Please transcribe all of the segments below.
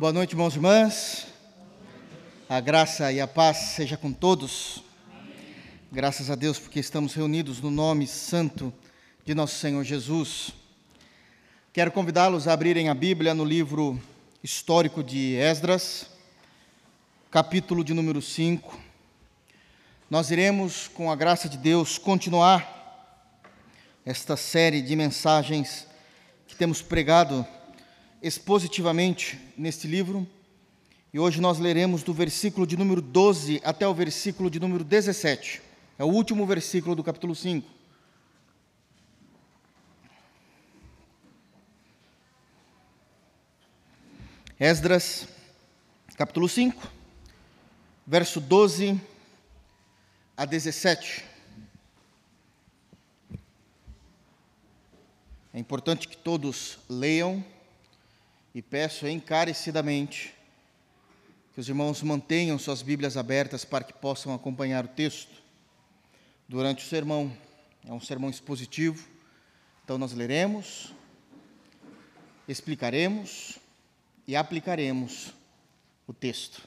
Boa noite, irmãos e irmãs. A graça e a paz seja com todos. Graças a Deus porque estamos reunidos no nome santo de nosso Senhor Jesus. Quero convidá-los a abrirem a Bíblia no livro histórico de Esdras, capítulo de número 5. Nós iremos, com a graça de Deus, continuar esta série de mensagens que temos pregado expositivamente neste livro. E hoje nós leremos do versículo de número 12 até o versículo de número 17. É o último versículo do capítulo 5. Esdras, capítulo 5, verso 12 a 17. É importante que todos leiam e peço encarecidamente que os irmãos mantenham suas Bíblias abertas para que possam acompanhar o texto durante o sermão. É um sermão expositivo, então nós leremos, explicaremos e aplicaremos o texto.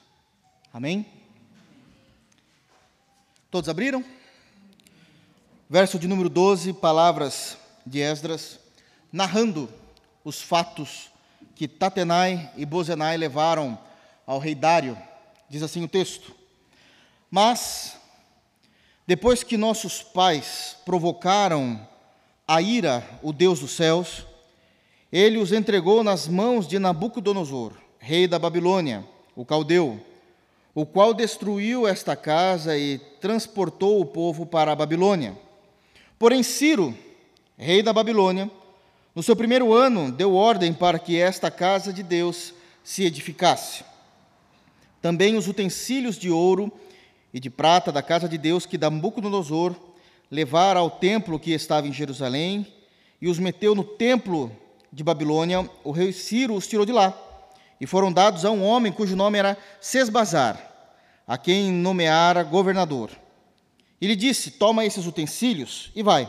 Amém? Todos abriram? Verso de número 12, palavras de Esdras, narrando os fatos que Tatenai e Bozenai levaram ao rei Dário. Diz assim o texto: Mas, depois que nossos pais provocaram a ira, o Deus dos céus, ele os entregou nas mãos de Nabucodonosor, rei da Babilônia, o caldeu, o qual destruiu esta casa e transportou o povo para a Babilônia. Porém, Ciro, rei da Babilônia, no seu primeiro ano, deu ordem para que esta casa de Deus se edificasse. Também os utensílios de ouro e de prata da casa de Deus que Nabucodonosor levara ao templo que estava em Jerusalém e os meteu no templo de Babilônia, o rei Ciro os tirou de lá e foram dados a um homem cujo nome era Sesbazar, a quem nomeara governador. E lhe disse: Toma esses utensílios e vai,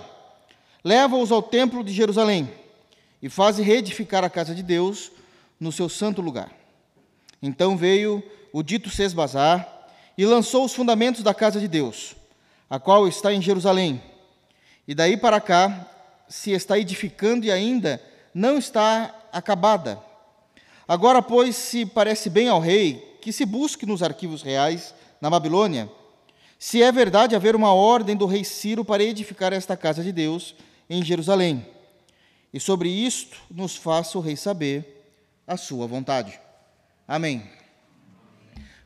leva-os ao templo de Jerusalém e faze reedificar a casa de Deus no seu santo lugar. Então veio o dito Sesbazar e lançou os fundamentos da casa de Deus, a qual está em Jerusalém. E daí para cá se está edificando e ainda não está acabada. Agora, pois, se parece bem ao rei que se busque nos arquivos reais na Babilônia, se é verdade haver uma ordem do rei Ciro para edificar esta casa de Deus em Jerusalém e sobre isto nos faça o Rei saber a sua vontade. Amém.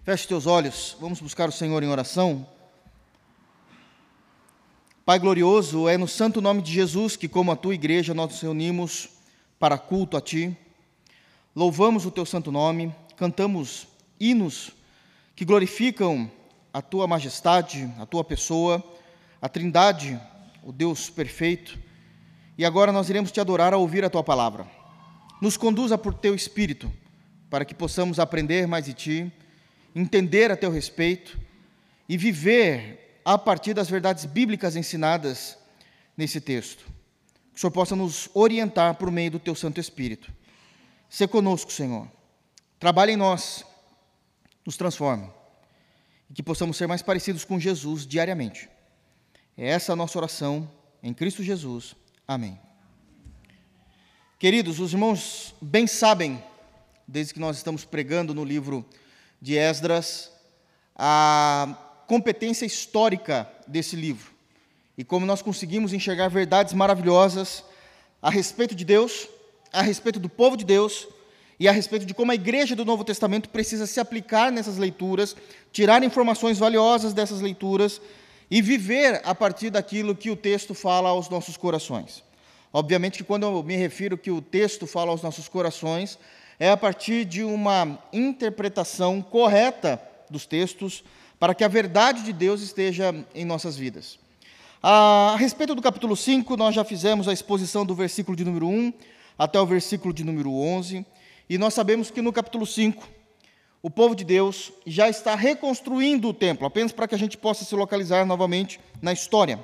Feche teus olhos, vamos buscar o Senhor em oração. Pai glorioso, é no santo nome de Jesus que, como a tua igreja, nós nos reunimos para culto a ti. Louvamos o teu santo nome, cantamos hinos que glorificam a tua majestade, a tua pessoa, a Trindade, o Deus perfeito e agora nós iremos te adorar ao ouvir a tua palavra. Nos conduza por teu espírito, para que possamos aprender mais de ti, entender a teu respeito e viver a partir das verdades bíblicas ensinadas nesse texto. Que o Senhor possa nos orientar por meio do teu Santo Espírito. Se conosco, Senhor. Trabalhe em nós, nos transforme e que possamos ser mais parecidos com Jesus diariamente. É essa a nossa oração em Cristo Jesus. Amém. Queridos, os irmãos bem sabem, desde que nós estamos pregando no livro de Esdras, a competência histórica desse livro e como nós conseguimos enxergar verdades maravilhosas a respeito de Deus, a respeito do povo de Deus e a respeito de como a igreja do Novo Testamento precisa se aplicar nessas leituras, tirar informações valiosas dessas leituras e viver a partir daquilo que o texto fala aos nossos corações. Obviamente que quando eu me refiro que o texto fala aos nossos corações, é a partir de uma interpretação correta dos textos para que a verdade de Deus esteja em nossas vidas. A respeito do capítulo 5, nós já fizemos a exposição do versículo de número 1 até o versículo de número 11, e nós sabemos que no capítulo 5 o povo de Deus já está reconstruindo o templo, apenas para que a gente possa se localizar novamente na história.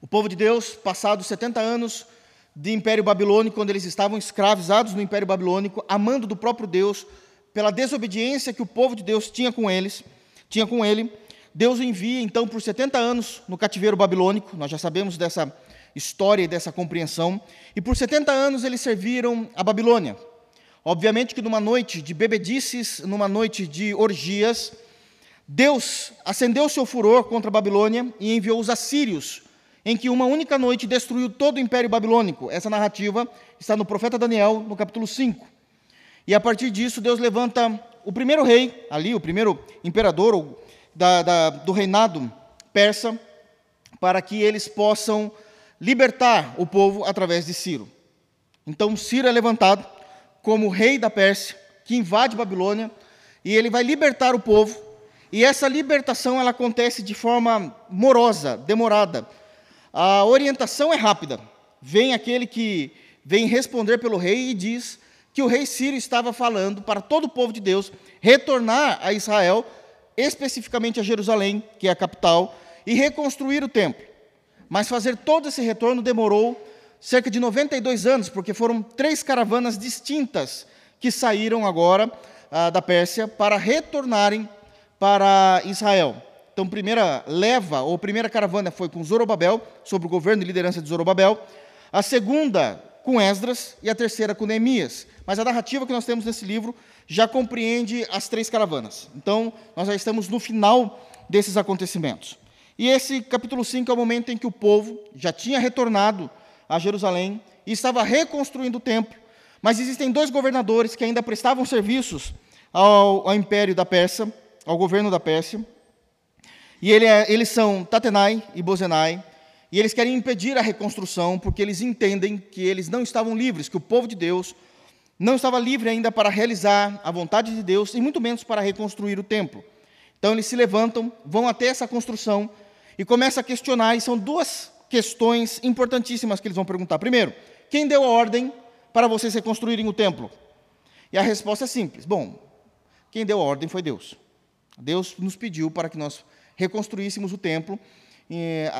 O povo de Deus, passados 70 anos de Império Babilônico, quando eles estavam escravizados no Império Babilônico, amando do próprio Deus, pela desobediência que o povo de Deus tinha com eles, tinha com ele, Deus envia então por 70 anos no cativeiro babilônico, nós já sabemos dessa história e dessa compreensão, e por 70 anos eles serviram a Babilônia. Obviamente que numa noite de bebedices, numa noite de orgias, Deus acendeu seu furor contra a Babilônia e enviou os assírios, em que uma única noite destruiu todo o império babilônico. Essa narrativa está no profeta Daniel, no capítulo 5. E a partir disso, Deus levanta o primeiro rei, ali, o primeiro imperador da, da, do reinado persa, para que eles possam libertar o povo através de Ciro. Então, Ciro é levantado como rei da Pérsia, que invade Babilônia, e ele vai libertar o povo e essa libertação ela acontece de forma morosa, demorada. A orientação é rápida. Vem aquele que vem responder pelo rei e diz que o rei Sírio estava falando para todo o povo de Deus retornar a Israel, especificamente a Jerusalém, que é a capital, e reconstruir o templo. Mas fazer todo esse retorno demorou cerca de 92 anos, porque foram três caravanas distintas que saíram agora ah, da Pérsia para retornarem para Israel. Então, primeira leva, ou primeira caravana foi com Zorobabel, sob o governo e liderança de Zorobabel. A segunda com Esdras e a terceira com Neemias. Mas a narrativa que nós temos nesse livro já compreende as três caravanas. Então, nós já estamos no final desses acontecimentos. E esse capítulo 5 é o momento em que o povo já tinha retornado a Jerusalém e estava reconstruindo o templo. Mas existem dois governadores que ainda prestavam serviços ao, ao império da Pérsia, ao governo da Pérsia. E ele é, eles são Tatenai e Bozenai, e eles querem impedir a reconstrução porque eles entendem que eles não estavam livres, que o povo de Deus não estava livre ainda para realizar a vontade de Deus e muito menos para reconstruir o templo. Então eles se levantam, vão até essa construção e começam a questionar, e são duas questões importantíssimas que eles vão perguntar. Primeiro, quem deu a ordem para vocês reconstruírem o templo? E a resposta é simples: bom, quem deu a ordem foi Deus. Deus nos pediu para que nós reconstruíssemos o templo,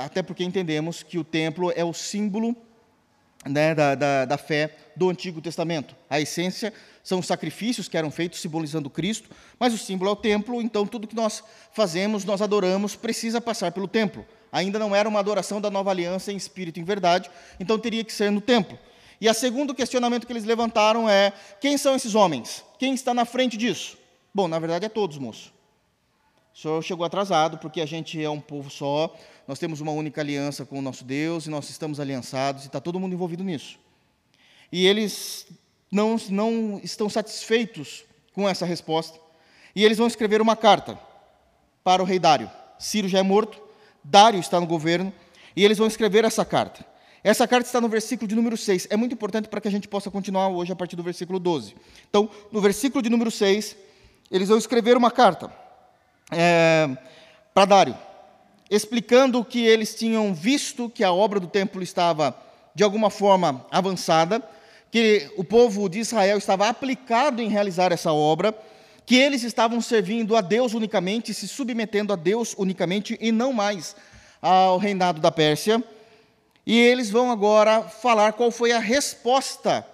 até porque entendemos que o templo é o símbolo né, da, da, da, fé do Antigo Testamento. A essência são os sacrifícios que eram feitos simbolizando Cristo, mas o símbolo é o templo, então tudo que nós fazemos, nós adoramos, precisa passar pelo templo. Ainda não era uma adoração da nova aliança em espírito e em verdade, então teria que ser no templo. E o segundo questionamento que eles levantaram é: quem são esses homens? Quem está na frente disso? Bom, na verdade é todos, moço. O senhor chegou atrasado, porque a gente é um povo só, nós temos uma única aliança com o nosso Deus, e nós estamos aliançados, e está todo mundo envolvido nisso. E eles não, não estão satisfeitos com essa resposta, e eles vão escrever uma carta para o rei Dário. Ciro já é morto, Dário está no governo, e eles vão escrever essa carta. Essa carta está no versículo de número 6. É muito importante para que a gente possa continuar hoje a partir do versículo 12. Então, no versículo de número 6, eles vão escrever uma carta é, para Dário, explicando que eles tinham visto que a obra do templo estava, de alguma forma, avançada, que o povo de Israel estava aplicado em realizar essa obra, que eles estavam servindo a Deus unicamente, se submetendo a Deus unicamente e não mais ao reinado da Pérsia. E eles vão agora falar qual foi a resposta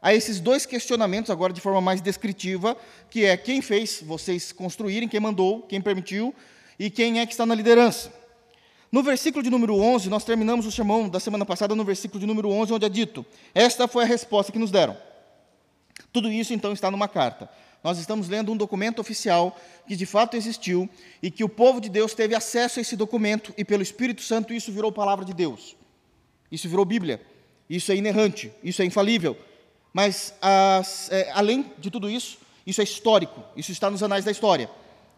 a esses dois questionamentos, agora de forma mais descritiva, que é quem fez vocês construírem, quem mandou, quem permitiu e quem é que está na liderança. No versículo de número 11, nós terminamos o sermão da semana passada no versículo de número 11, onde é dito: Esta foi a resposta que nos deram. Tudo isso então está numa carta. Nós estamos lendo um documento oficial que de fato existiu e que o povo de Deus teve acesso a esse documento e pelo Espírito Santo isso virou palavra de Deus. Isso virou Bíblia. Isso é inerrante, isso é infalível, mas, as, é, além de tudo isso, isso é histórico, isso está nos anais da história.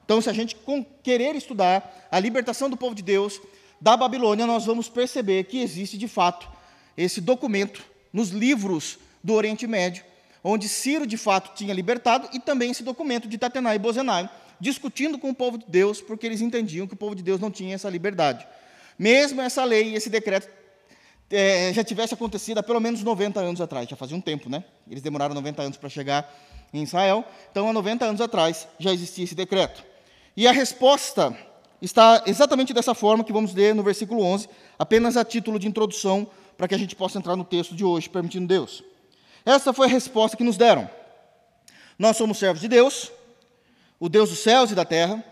Então, se a gente querer estudar a libertação do povo de Deus da Babilônia, nós vamos perceber que existe de fato esse documento nos livros do Oriente Médio, onde Ciro de fato tinha libertado, e também esse documento de Tatenai e Bozenai, discutindo com o povo de Deus, porque eles entendiam que o povo de Deus não tinha essa liberdade. Mesmo essa lei, esse decreto é, já tivesse acontecido há pelo menos 90 anos atrás, já fazia um tempo, né? Eles demoraram 90 anos para chegar em Israel, então há 90 anos atrás já existia esse decreto. E a resposta está exatamente dessa forma que vamos ler no versículo 11, apenas a título de introdução, para que a gente possa entrar no texto de hoje, permitindo Deus. Essa foi a resposta que nos deram. Nós somos servos de Deus, o Deus dos céus e da terra,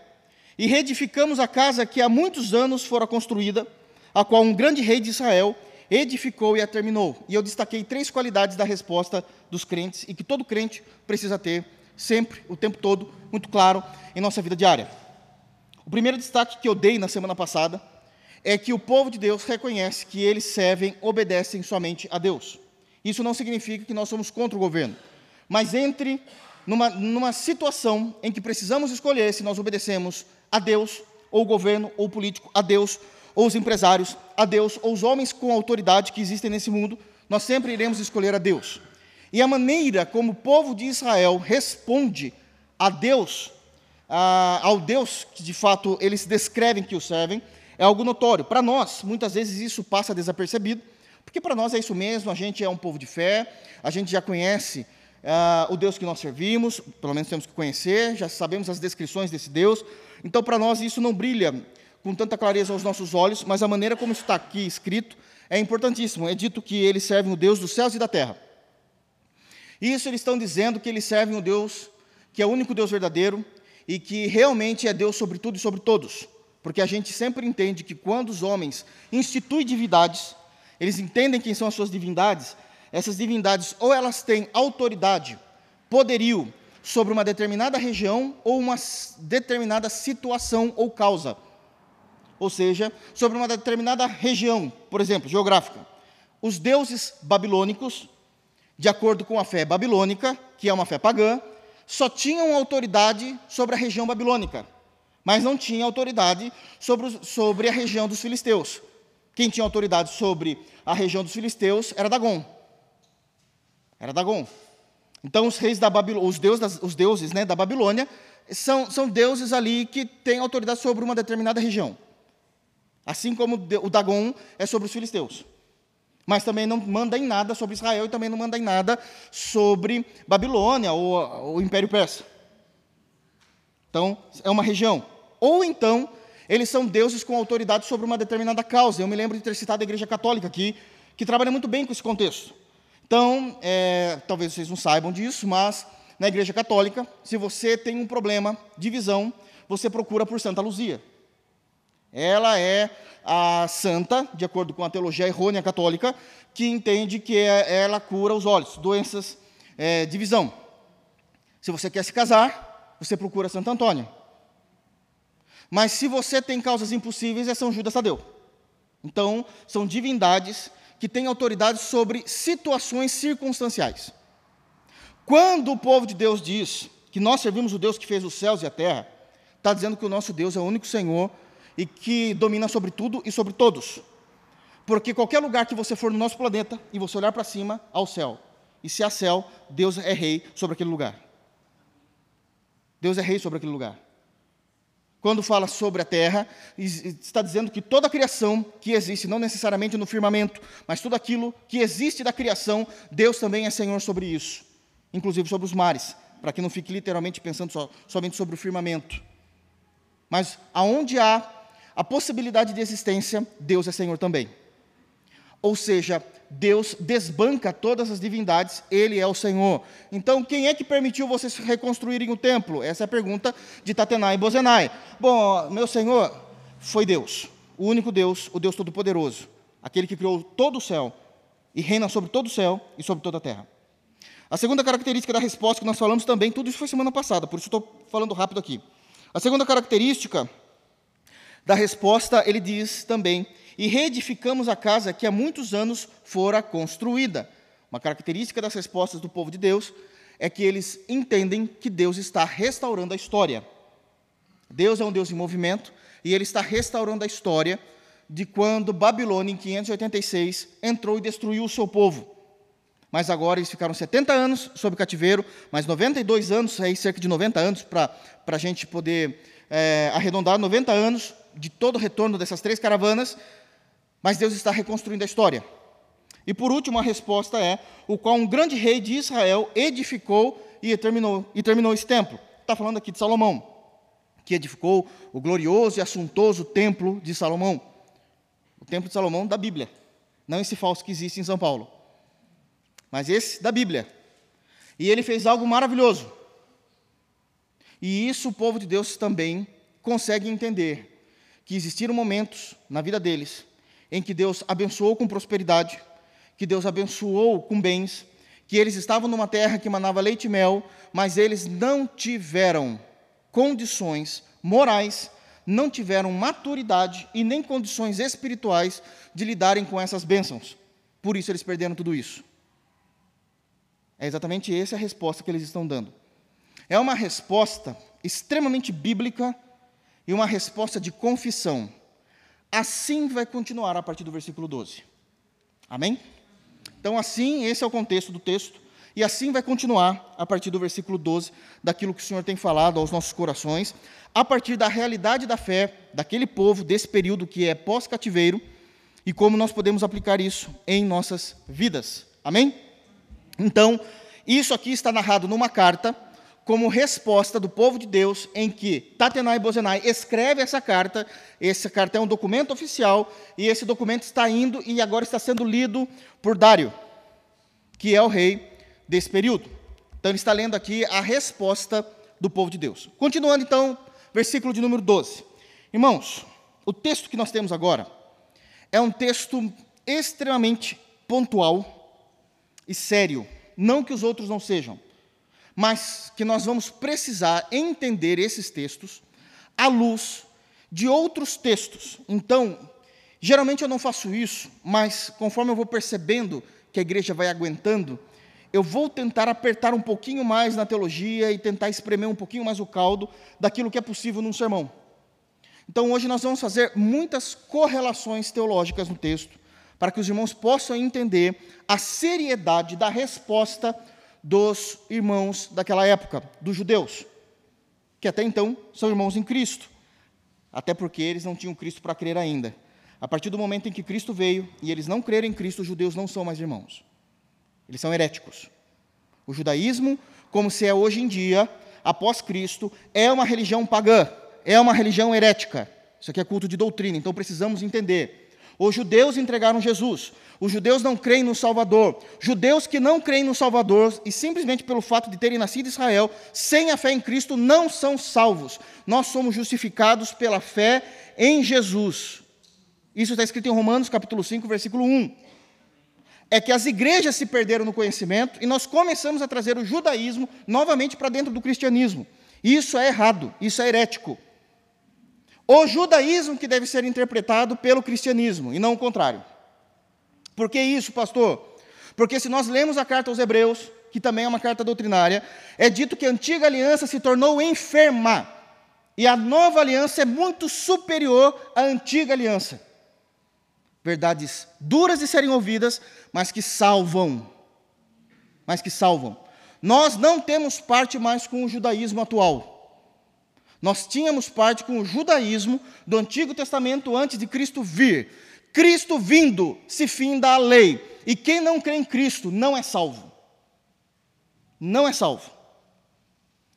e reedificamos a casa que há muitos anos fora construída, a qual um grande rei de Israel edificou e a terminou. E eu destaquei três qualidades da resposta dos crentes e que todo crente precisa ter sempre, o tempo todo, muito claro em nossa vida diária. O primeiro destaque que eu dei na semana passada é que o povo de Deus reconhece que eles servem, obedecem somente a Deus. Isso não significa que nós somos contra o governo, mas entre numa, numa situação em que precisamos escolher se nós obedecemos a Deus, ou o governo, ou o político, a Deus, ou os empresários, a Deus, ou os homens com autoridade que existem nesse mundo, nós sempre iremos escolher a Deus. E a maneira como o povo de Israel responde a Deus, a, ao Deus que de fato eles descrevem que o servem, é algo notório. Para nós, muitas vezes isso passa desapercebido, porque para nós é isso mesmo, a gente é um povo de fé, a gente já conhece uh, o Deus que nós servimos, pelo menos temos que conhecer, já sabemos as descrições desse Deus, então para nós isso não brilha com tanta clareza aos nossos olhos, mas a maneira como está aqui escrito é importantíssimo. É dito que eles servem o Deus dos céus e da terra. Isso eles estão dizendo que eles servem o Deus que é o único Deus verdadeiro e que realmente é Deus sobre tudo e sobre todos. Porque a gente sempre entende que quando os homens instituem divindades, eles entendem quem são as suas divindades, essas divindades ou elas têm autoridade, poderio sobre uma determinada região ou uma determinada situação ou causa ou seja, sobre uma determinada região, por exemplo, geográfica. Os deuses babilônicos, de acordo com a fé babilônica, que é uma fé pagã, só tinham autoridade sobre a região babilônica, mas não tinham autoridade sobre, sobre a região dos filisteus. Quem tinha autoridade sobre a região dos filisteus era Dagon. Era Dagon. Então, os reis da Babilônia, os deuses, os deuses né, da Babilônia, são, são deuses ali que têm autoridade sobre uma determinada região. Assim como o Dagon é sobre os filisteus. Mas também não manda em nada sobre Israel e também não manda em nada sobre Babilônia ou o Império Persa. Então, é uma região. Ou então, eles são deuses com autoridade sobre uma determinada causa. Eu me lembro de ter citado a Igreja Católica aqui, que trabalha muito bem com esse contexto. Então, é, talvez vocês não saibam disso, mas na Igreja Católica, se você tem um problema de visão, você procura por Santa Luzia. Ela é a santa, de acordo com a teologia errônea católica, que entende que é, ela cura os olhos, doenças é, de visão. Se você quer se casar, você procura Santo Antônio. Mas se você tem causas impossíveis, é São Judas Tadeu. Então, são divindades que têm autoridade sobre situações circunstanciais. Quando o povo de Deus diz que nós servimos o Deus que fez os céus e a terra, está dizendo que o nosso Deus é o único Senhor e que domina sobre tudo e sobre todos. Porque qualquer lugar que você for no nosso planeta e você olhar para cima, há o céu. E se há céu, Deus é rei sobre aquele lugar. Deus é rei sobre aquele lugar. Quando fala sobre a terra, está dizendo que toda a criação que existe, não necessariamente no firmamento, mas tudo aquilo que existe da criação, Deus também é Senhor sobre isso, inclusive sobre os mares, para que não fique literalmente pensando só, somente sobre o firmamento. Mas aonde há a possibilidade de existência, Deus é Senhor também. Ou seja, Deus desbanca todas as divindades, Ele é o Senhor. Então, quem é que permitiu vocês reconstruírem o templo? Essa é a pergunta de Tatenai e Bozenai. Bom, meu Senhor, foi Deus, o único Deus, o Deus Todo-Poderoso, aquele que criou todo o céu e reina sobre todo o céu e sobre toda a terra. A segunda característica da resposta que nós falamos também, tudo isso foi semana passada, por isso estou falando rápido aqui. A segunda característica da resposta, ele diz também: e reedificamos a casa que há muitos anos fora construída. Uma característica das respostas do povo de Deus é que eles entendem que Deus está restaurando a história. Deus é um Deus em movimento e ele está restaurando a história de quando Babilônia, em 586, entrou e destruiu o seu povo. Mas agora eles ficaram 70 anos sob cativeiro, mais 92 anos, aí cerca de 90 anos, para a gente poder é, arredondar 90 anos de todo o retorno dessas três caravanas, mas Deus está reconstruindo a história. E por último, a resposta é: o qual um grande rei de Israel edificou e terminou, e terminou esse templo. Está falando aqui de Salomão, que edificou o glorioso e assuntoso templo de Salomão. O templo de Salomão da Bíblia, não esse falso que existe em São Paulo, mas esse da Bíblia. E ele fez algo maravilhoso. E isso o povo de Deus também consegue entender, que existiram momentos na vida deles em que Deus abençoou com prosperidade, que Deus abençoou com bens, que eles estavam numa terra que manava leite e mel, mas eles não tiveram condições morais, não tiveram maturidade e nem condições espirituais de lidarem com essas bênçãos. Por isso eles perderam tudo isso. É exatamente essa a resposta que eles estão dando. É uma resposta extremamente bíblica e uma resposta de confissão. Assim vai continuar a partir do versículo 12. Amém? Então, assim, esse é o contexto do texto. E assim vai continuar a partir do versículo 12, daquilo que o Senhor tem falado aos nossos corações, a partir da realidade da fé daquele povo, desse período que é pós-cativeiro, e como nós podemos aplicar isso em nossas vidas. Amém? Então, isso aqui está narrado numa carta como resposta do povo de Deus, em que Tatenai Bozenai escreve essa carta. Essa carta é um documento oficial, e esse documento está indo e agora está sendo lido por Dário, que é o rei desse período. Então, ele está lendo aqui a resposta do povo de Deus. Continuando, então, versículo de número 12. Irmãos, o texto que nós temos agora é um texto extremamente pontual e sério. Não que os outros não sejam mas que nós vamos precisar entender esses textos à luz de outros textos. Então, geralmente eu não faço isso, mas conforme eu vou percebendo que a igreja vai aguentando, eu vou tentar apertar um pouquinho mais na teologia e tentar espremer um pouquinho mais o caldo daquilo que é possível num sermão. Então, hoje nós vamos fazer muitas correlações teológicas no texto, para que os irmãos possam entender a seriedade da resposta dos irmãos daquela época, dos judeus, que até então são irmãos em Cristo, até porque eles não tinham Cristo para crer ainda. A partir do momento em que Cristo veio e eles não crerem em Cristo, os judeus não são mais irmãos. Eles são heréticos. O judaísmo, como se é hoje em dia, após Cristo, é uma religião pagã, é uma religião herética. Isso aqui é culto de doutrina, então precisamos entender. Os judeus entregaram Jesus. Os judeus não creem no Salvador. Judeus que não creem no Salvador e simplesmente pelo fato de terem nascido em Israel, sem a fé em Cristo, não são salvos. Nós somos justificados pela fé em Jesus. Isso está escrito em Romanos capítulo 5, versículo 1. É que as igrejas se perderam no conhecimento e nós começamos a trazer o judaísmo novamente para dentro do cristianismo. Isso é errado, isso é herético. O judaísmo que deve ser interpretado pelo cristianismo, e não o contrário. Por que isso, pastor? Porque se nós lemos a carta aos Hebreus, que também é uma carta doutrinária, é dito que a antiga aliança se tornou enferma, e a nova aliança é muito superior à antiga aliança. Verdades duras de serem ouvidas, mas que salvam. Mas que salvam. Nós não temos parte mais com o judaísmo atual. Nós tínhamos parte com o judaísmo do Antigo Testamento antes de Cristo vir. Cristo vindo, se finda a lei. E quem não crê em Cristo não é salvo. Não é salvo.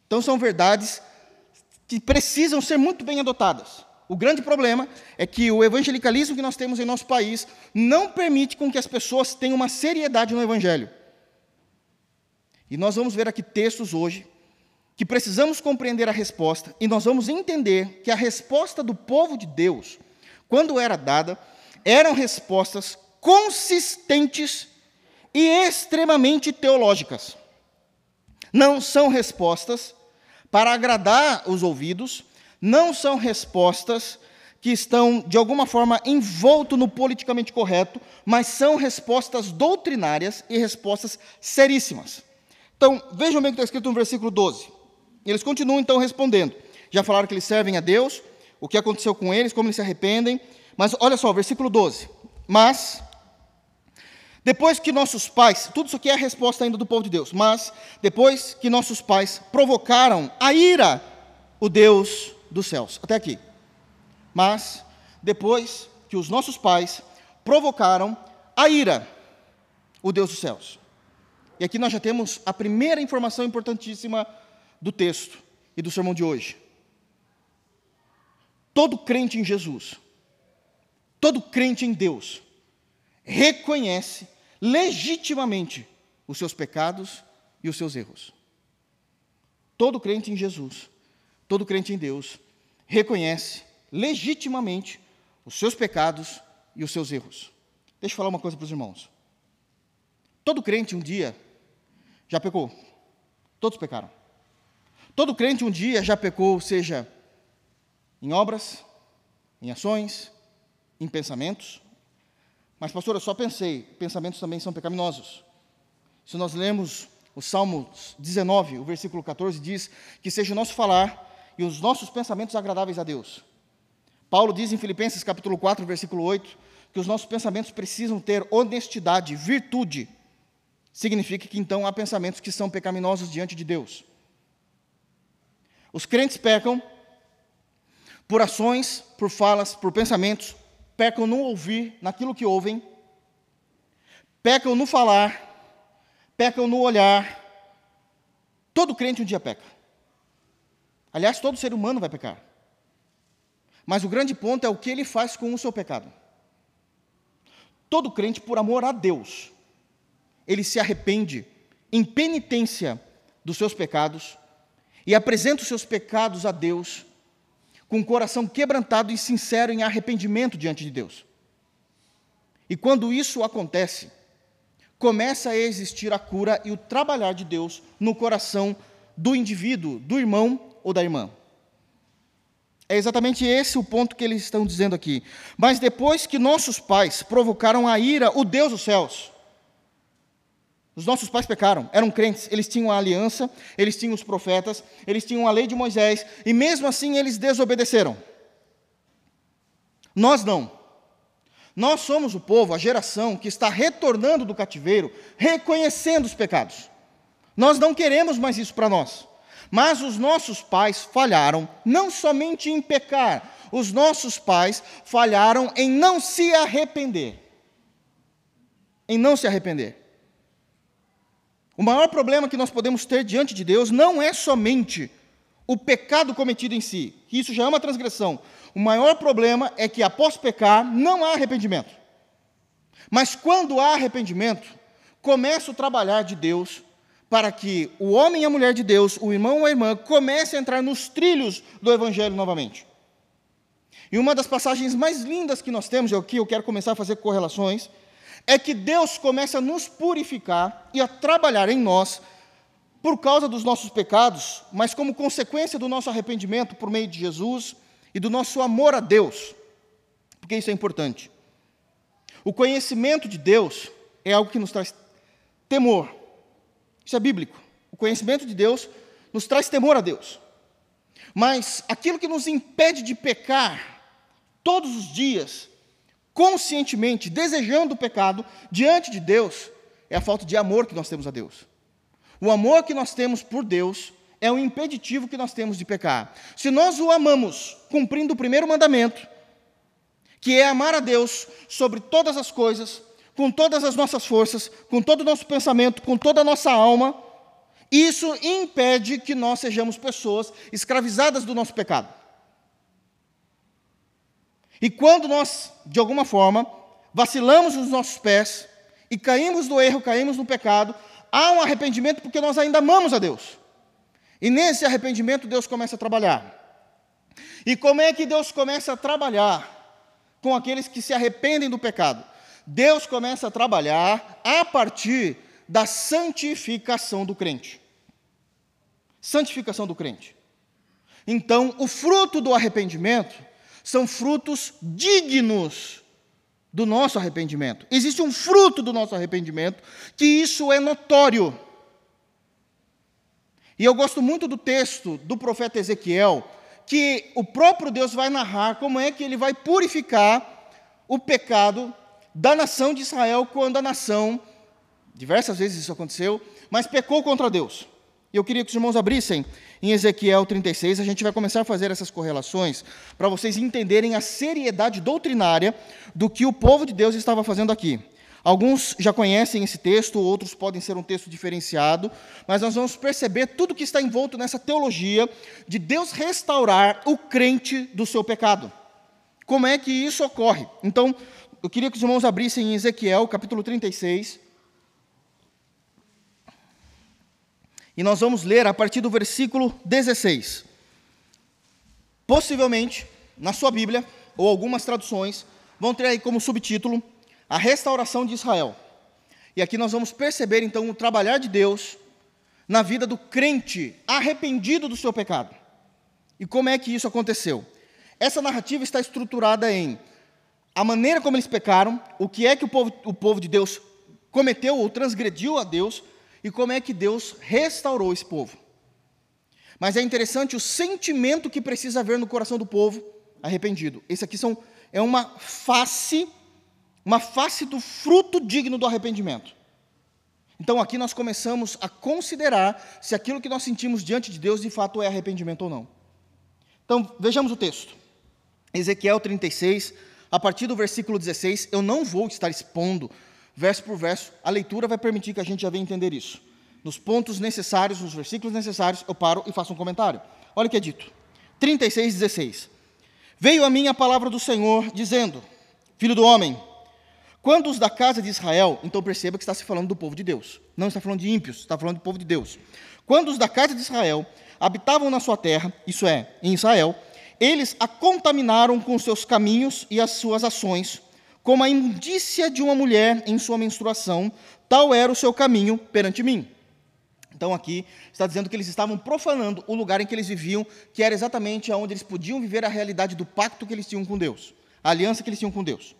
Então são verdades que precisam ser muito bem adotadas. O grande problema é que o evangelicalismo que nós temos em nosso país não permite com que as pessoas tenham uma seriedade no evangelho. E nós vamos ver aqui textos hoje que precisamos compreender a resposta e nós vamos entender que a resposta do povo de Deus, quando era dada, eram respostas consistentes e extremamente teológicas. Não são respostas para agradar os ouvidos, não são respostas que estão, de alguma forma, envolto no politicamente correto, mas são respostas doutrinárias e respostas seríssimas. Então, vejam bem o que está escrito no versículo 12. Eles continuam então respondendo. Já falaram que eles servem a Deus, o que aconteceu com eles, como eles se arrependem. Mas olha só, versículo 12. Mas, depois que nossos pais, tudo isso aqui é a resposta ainda do povo de Deus, mas depois que nossos pais provocaram a ira, o Deus dos céus. Até aqui. Mas, depois que os nossos pais provocaram a ira, o Deus dos céus. E aqui nós já temos a primeira informação importantíssima do texto e do sermão de hoje. Todo crente em Jesus, todo crente em Deus, reconhece legitimamente os seus pecados e os seus erros. Todo crente em Jesus todo crente em Deus reconhece legitimamente os seus pecados e os seus erros. Deixa eu falar uma coisa para os irmãos. Todo crente um dia já pecou. Todos pecaram. Todo crente um dia já pecou, seja em obras, em ações, em pensamentos. Mas, pastor, eu só pensei, pensamentos também são pecaminosos. Se nós lemos o Salmo 19, o versículo 14, diz que seja o nosso falar e os nossos pensamentos agradáveis a Deus. Paulo diz em Filipenses capítulo 4, versículo 8, que os nossos pensamentos precisam ter honestidade, virtude. Significa que então há pensamentos que são pecaminosos diante de Deus. Os crentes pecam por ações, por falas, por pensamentos, pecam no ouvir, naquilo que ouvem, pecam no falar, pecam no olhar. Todo crente um dia peca. Aliás, todo ser humano vai pecar. Mas o grande ponto é o que ele faz com o seu pecado. Todo crente, por amor a Deus, ele se arrepende em penitência dos seus pecados e apresenta os seus pecados a Deus com o coração quebrantado e sincero em arrependimento diante de Deus. E quando isso acontece, começa a existir a cura e o trabalhar de Deus no coração do indivíduo, do irmão ou da irmã. É exatamente esse o ponto que eles estão dizendo aqui. Mas depois que nossos pais provocaram a ira, o Deus dos céus, os nossos pais pecaram, eram crentes, eles tinham a aliança, eles tinham os profetas, eles tinham a lei de Moisés, e mesmo assim eles desobedeceram. Nós não. Nós somos o povo, a geração que está retornando do cativeiro, reconhecendo os pecados. Nós não queremos mais isso para nós. Mas os nossos pais falharam não somente em pecar, os nossos pais falharam em não se arrepender. Em não se arrepender. O maior problema que nós podemos ter diante de Deus não é somente o pecado cometido em si, que isso já é uma transgressão. O maior problema é que após pecar não há arrependimento. Mas quando há arrependimento, começa o trabalhar de Deus para que o homem e a mulher de Deus, o irmão ou a irmã, comece a entrar nos trilhos do Evangelho novamente. E uma das passagens mais lindas que nós temos, e aqui eu quero começar a fazer correlações, é que Deus começa a nos purificar e a trabalhar em nós por causa dos nossos pecados, mas como consequência do nosso arrependimento por meio de Jesus e do nosso amor a Deus, porque isso é importante. O conhecimento de Deus é algo que nos traz temor. Isso é bíblico. O conhecimento de Deus nos traz temor a Deus. Mas aquilo que nos impede de pecar todos os dias conscientemente desejando o pecado diante de Deus, é a falta de amor que nós temos a Deus. O amor que nós temos por Deus é o impeditivo que nós temos de pecar. Se nós o amamos cumprindo o primeiro mandamento, que é amar a Deus sobre todas as coisas, com todas as nossas forças, com todo o nosso pensamento, com toda a nossa alma, isso impede que nós sejamos pessoas escravizadas do nosso pecado. E quando nós, de alguma forma, vacilamos nos nossos pés e caímos no erro, caímos no pecado, há um arrependimento porque nós ainda amamos a Deus. E nesse arrependimento Deus começa a trabalhar. E como é que Deus começa a trabalhar com aqueles que se arrependem do pecado? Deus começa a trabalhar a partir da santificação do crente. Santificação do crente. Então, o fruto do arrependimento são frutos dignos do nosso arrependimento. Existe um fruto do nosso arrependimento que isso é notório. E eu gosto muito do texto do profeta Ezequiel, que o próprio Deus vai narrar como é que ele vai purificar o pecado da nação de Israel quando a nação, diversas vezes isso aconteceu, mas pecou contra Deus. E eu queria que os irmãos abrissem em Ezequiel 36, a gente vai começar a fazer essas correlações para vocês entenderem a seriedade doutrinária do que o povo de Deus estava fazendo aqui. Alguns já conhecem esse texto, outros podem ser um texto diferenciado, mas nós vamos perceber tudo que está envolto nessa teologia de Deus restaurar o crente do seu pecado. Como é que isso ocorre? Então, eu queria que os irmãos abrissem em Ezequiel, capítulo 36, E nós vamos ler a partir do versículo 16. Possivelmente, na sua Bíblia, ou algumas traduções, vão ter aí como subtítulo A Restauração de Israel. E aqui nós vamos perceber então o trabalhar de Deus na vida do crente arrependido do seu pecado. E como é que isso aconteceu? Essa narrativa está estruturada em a maneira como eles pecaram, o que é que o povo, o povo de Deus cometeu ou transgrediu a Deus, e como é que Deus restaurou esse povo. Mas é interessante o sentimento que precisa haver no coração do povo arrependido. Esse aqui são, é uma face, uma face do fruto digno do arrependimento. Então aqui nós começamos a considerar se aquilo que nós sentimos diante de Deus de fato é arrependimento ou não. Então vejamos o texto. Ezequiel 36, a partir do versículo 16, eu não vou estar expondo verso por verso, a leitura vai permitir que a gente já venha entender isso. Nos pontos necessários, nos versículos necessários, eu paro e faço um comentário. Olha o que é dito. 36, 16. Veio a mim a palavra do Senhor, dizendo: Filho do homem, quando os da casa de Israel, então perceba que está se falando do povo de Deus, não está falando de ímpios, está falando do povo de Deus. Quando os da casa de Israel habitavam na sua terra, isso é, em Israel, eles a contaminaram com seus caminhos e as suas ações, como a indícia de uma mulher em sua menstruação, tal era o seu caminho perante mim. Então aqui está dizendo que eles estavam profanando o lugar em que eles viviam, que era exatamente onde eles podiam viver a realidade do pacto que eles tinham com Deus, a aliança que eles tinham com Deus.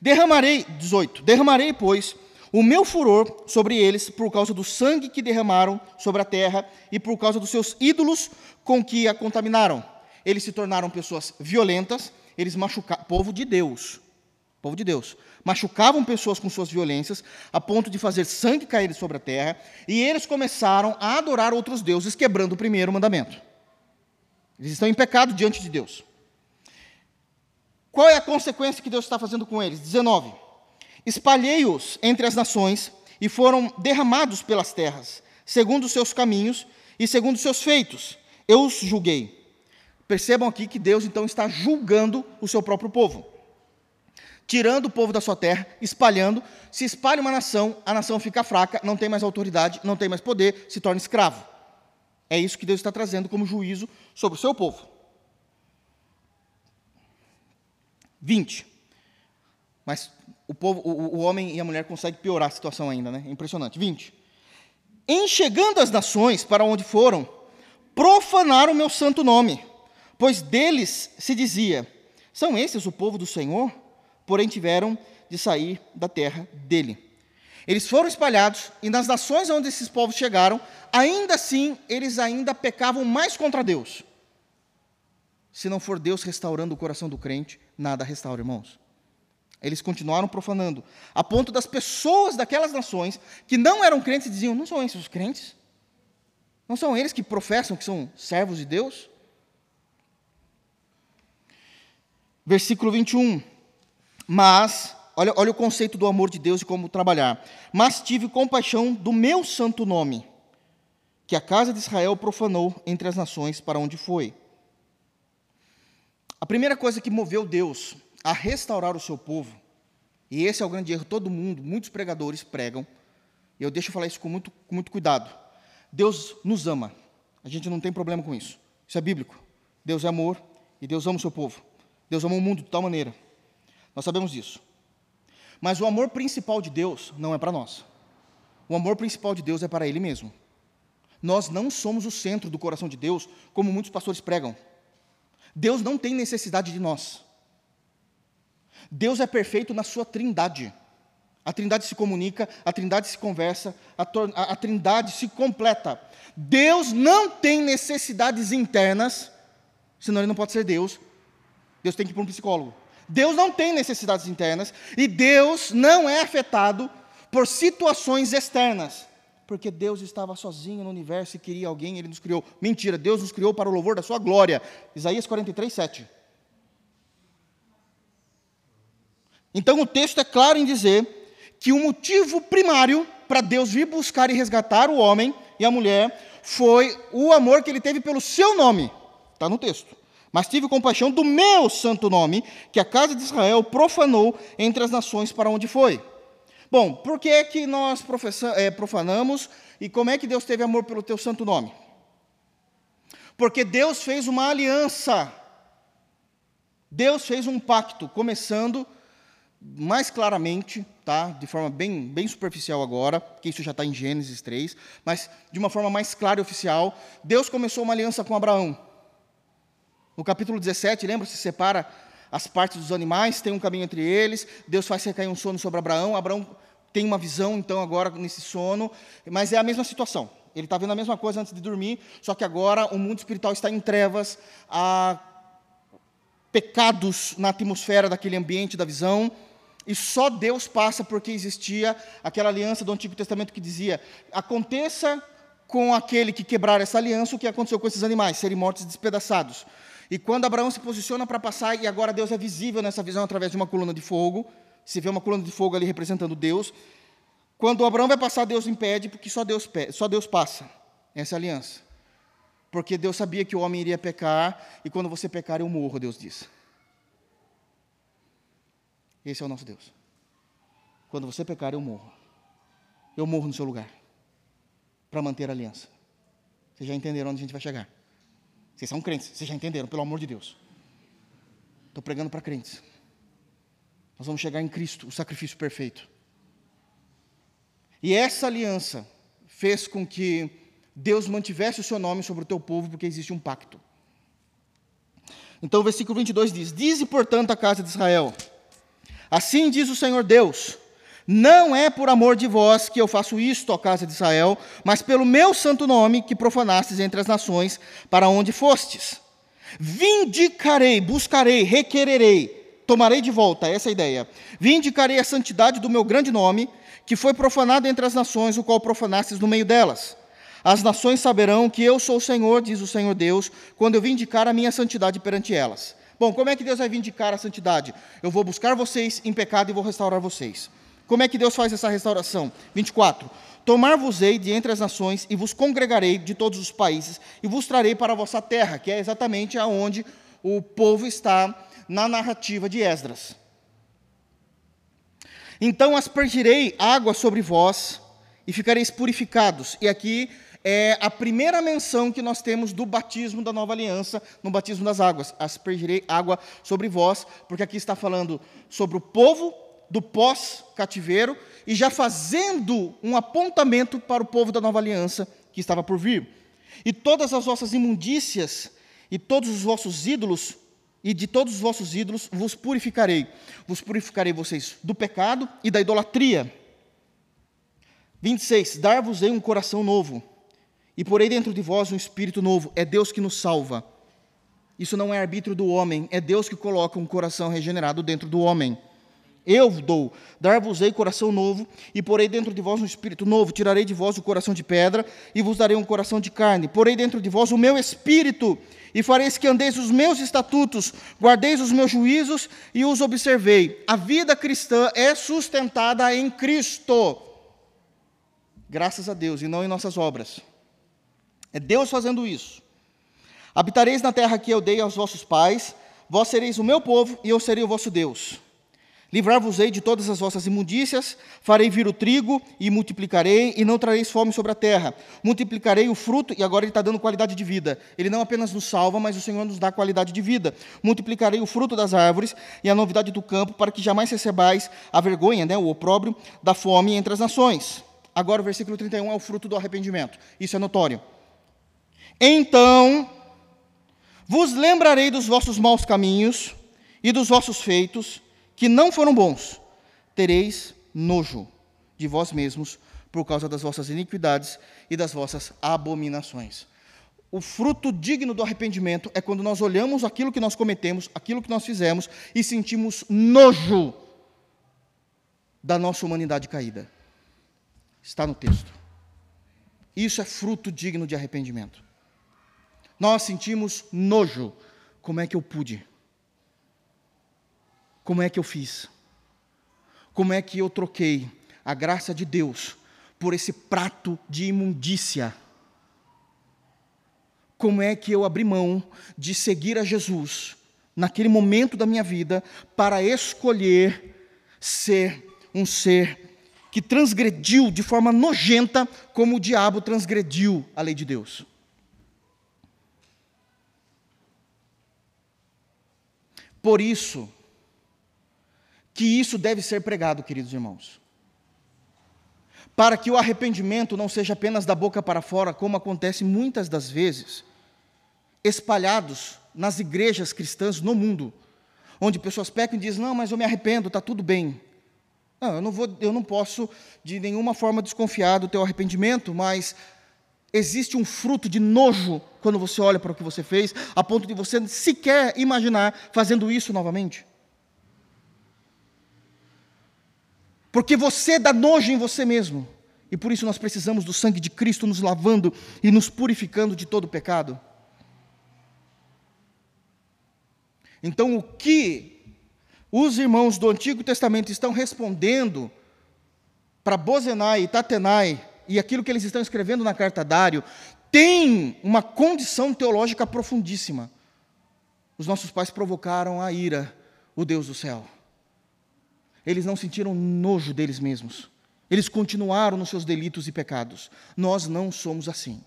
Derramarei, 18, derramarei, pois, o meu furor sobre eles por causa do sangue que derramaram sobre a terra e por causa dos seus ídolos com que a contaminaram. Eles se tornaram pessoas violentas, eles machucaram, povo de Deus, povo de Deus, machucavam pessoas com suas violências, a ponto de fazer sangue cair sobre a terra, e eles começaram a adorar outros deuses, quebrando o primeiro mandamento. Eles estão em pecado diante de Deus. Qual é a consequência que Deus está fazendo com eles? 19. Espalhei-os entre as nações e foram derramados pelas terras, segundo os seus caminhos e segundo os seus feitos. Eu os julguei. Percebam aqui que Deus então está julgando o seu próprio povo tirando o povo da sua terra, espalhando. Se espalha uma nação, a nação fica fraca, não tem mais autoridade, não tem mais poder, se torna escravo. É isso que Deus está trazendo como juízo sobre o seu povo. 20. Mas o, povo, o, o homem e a mulher conseguem piorar a situação ainda, né? É impressionante. 20. Enxergando as nações para onde foram, profanaram o meu santo nome, pois deles se dizia: São esses o povo do Senhor? Porém tiveram de sair da terra dele. Eles foram espalhados e nas nações onde esses povos chegaram, ainda assim eles ainda pecavam mais contra Deus. Se não for Deus restaurando o coração do crente, nada restaura, irmãos. Eles continuaram profanando, a ponto das pessoas daquelas nações que não eram crentes diziam: não são esses os crentes? Não são eles que professam que são servos de Deus? Versículo 21. Mas, olha, olha o conceito do amor de Deus e como trabalhar. Mas tive compaixão do meu santo nome, que a casa de Israel profanou entre as nações para onde foi. A primeira coisa que moveu Deus a restaurar o seu povo, e esse é o grande erro, todo mundo, muitos pregadores pregam, e eu deixo falar isso com muito, com muito cuidado. Deus nos ama, a gente não tem problema com isso, isso é bíblico. Deus é amor e Deus ama o seu povo. Deus ama o mundo de tal maneira nós sabemos disso. Mas o amor principal de Deus não é para nós. O amor principal de Deus é para Ele mesmo. Nós não somos o centro do coração de Deus, como muitos pastores pregam. Deus não tem necessidade de nós. Deus é perfeito na sua trindade. A trindade se comunica, a trindade se conversa, a, a, a trindade se completa. Deus não tem necessidades internas, senão ele não pode ser Deus. Deus tem que ir para um psicólogo. Deus não tem necessidades internas e Deus não é afetado por situações externas. Porque Deus estava sozinho no universo e queria alguém, Ele nos criou. Mentira, Deus nos criou para o louvor da Sua glória. Isaías 43, 7. Então o texto é claro em dizer que o motivo primário para Deus vir buscar e resgatar o homem e a mulher foi o amor que ele teve pelo seu nome. Está no texto mas tive compaixão do meu santo nome, que a casa de Israel profanou entre as nações para onde foi. Bom, por que é que nós é, profanamos e como é que Deus teve amor pelo teu santo nome? Porque Deus fez uma aliança Deus fez um pacto, começando mais claramente, tá? de forma bem, bem superficial agora, porque isso já está em Gênesis 3, mas de uma forma mais clara e oficial, Deus começou uma aliança com Abraão. No capítulo 17, lembra? Se separa as partes dos animais, tem um caminho entre eles, Deus faz recair um sono sobre Abraão, Abraão tem uma visão, então, agora nesse sono, mas é a mesma situação. Ele está vendo a mesma coisa antes de dormir, só que agora o mundo espiritual está em trevas, há pecados na atmosfera daquele ambiente da visão, e só Deus passa porque existia aquela aliança do Antigo Testamento que dizia: aconteça com aquele que quebrar essa aliança o que aconteceu com esses animais, serem mortos e despedaçados. E quando Abraão se posiciona para passar, e agora Deus é visível nessa visão através de uma coluna de fogo, se vê uma coluna de fogo ali representando Deus. Quando Abraão vai passar, Deus impede, porque só Deus, só Deus passa. Essa é aliança. Porque Deus sabia que o homem iria pecar, e quando você pecar, eu morro, Deus diz. Esse é o nosso Deus. Quando você pecar, eu morro. Eu morro no seu lugar. Para manter a aliança. Vocês já entenderam onde a gente vai chegar. Vocês são crentes, vocês já entenderam, pelo amor de Deus. Estou pregando para crentes. Nós vamos chegar em Cristo, o sacrifício perfeito. E essa aliança fez com que Deus mantivesse o seu nome sobre o teu povo, porque existe um pacto. Então o versículo 22 diz: Dize, portanto, a casa de Israel: Assim diz o Senhor Deus: não é por amor de vós que eu faço isto, ó casa de Israel, mas pelo meu santo nome que profanastes entre as nações, para onde fostes. Vindicarei, buscarei, requererei, tomarei de volta, essa é ideia. Vindicarei a santidade do meu grande nome, que foi profanado entre as nações, o qual profanastes no meio delas. As nações saberão que eu sou o Senhor, diz o Senhor Deus, quando eu vindicar a minha santidade perante elas. Bom, como é que Deus vai vindicar a santidade? Eu vou buscar vocês em pecado e vou restaurar vocês. Como é que Deus faz essa restauração? 24. Tomar-vos-ei de entre as nações e vos congregarei de todos os países e vos trarei para a vossa terra, que é exatamente aonde o povo está na narrativa de Esdras. Então aspergirei água sobre vós e ficareis purificados. E aqui é a primeira menção que nós temos do batismo da nova aliança, no batismo das águas. Aspergirei água sobre vós, porque aqui está falando sobre o povo do pós-cativeiro e já fazendo um apontamento para o povo da nova aliança que estava por vir. E todas as vossas imundícias e todos os vossos ídolos e de todos os vossos ídolos vos purificarei. Vos purificarei vocês do pecado e da idolatria. 26. Dar-vos-ei um coração novo, e porei dentro de vós um espírito novo. É Deus que nos salva. Isso não é arbítrio do homem, é Deus que coloca um coração regenerado dentro do homem. Eu dou, dar-vos-ei coração novo, e porei dentro de vós um espírito novo, tirarei de vós o coração de pedra, e vos darei um coração de carne, porei dentro de vós o meu espírito, e fareis que andeis os meus estatutos, guardeis os meus juízos e os observei. A vida cristã é sustentada em Cristo, graças a Deus, e não em nossas obras. É Deus fazendo isso. Habitareis na terra que eu dei aos vossos pais, vós sereis o meu povo, e eu serei o vosso Deus. Livrar-vos-ei de todas as vossas imundícias, farei vir o trigo e multiplicarei, e não trareis fome sobre a terra. Multiplicarei o fruto, e agora ele está dando qualidade de vida. Ele não apenas nos salva, mas o Senhor nos dá qualidade de vida. Multiplicarei o fruto das árvores e a novidade do campo, para que jamais recebais a vergonha, né, o opróbrio da fome entre as nações. Agora o versículo 31 é o fruto do arrependimento. Isso é notório. Então vos lembrarei dos vossos maus caminhos e dos vossos feitos, que não foram bons, tereis nojo de vós mesmos por causa das vossas iniquidades e das vossas abominações. O fruto digno do arrependimento é quando nós olhamos aquilo que nós cometemos, aquilo que nós fizemos e sentimos nojo da nossa humanidade caída. Está no texto. Isso é fruto digno de arrependimento. Nós sentimos nojo. Como é que eu pude? Como é que eu fiz? Como é que eu troquei a graça de Deus por esse prato de imundícia? Como é que eu abri mão de seguir a Jesus naquele momento da minha vida para escolher ser um ser que transgrediu de forma nojenta como o diabo transgrediu a lei de Deus? Por isso, que isso deve ser pregado, queridos irmãos. Para que o arrependimento não seja apenas da boca para fora, como acontece muitas das vezes, espalhados nas igrejas cristãs no mundo, onde pessoas pecam e dizem: Não, mas eu me arrependo, está tudo bem. Não, eu não, vou, eu não posso de nenhuma forma desconfiar do teu arrependimento, mas existe um fruto de nojo quando você olha para o que você fez, a ponto de você sequer imaginar fazendo isso novamente. Porque você dá nojo em você mesmo. E por isso nós precisamos do sangue de Cristo nos lavando e nos purificando de todo pecado. Então, o que os irmãos do Antigo Testamento estão respondendo para Bozenai e Tatenai e aquilo que eles estão escrevendo na carta Dário tem uma condição teológica profundíssima. Os nossos pais provocaram a ira, o Deus do céu. Eles não sentiram nojo deles mesmos. Eles continuaram nos seus delitos e pecados. Nós não somos assim.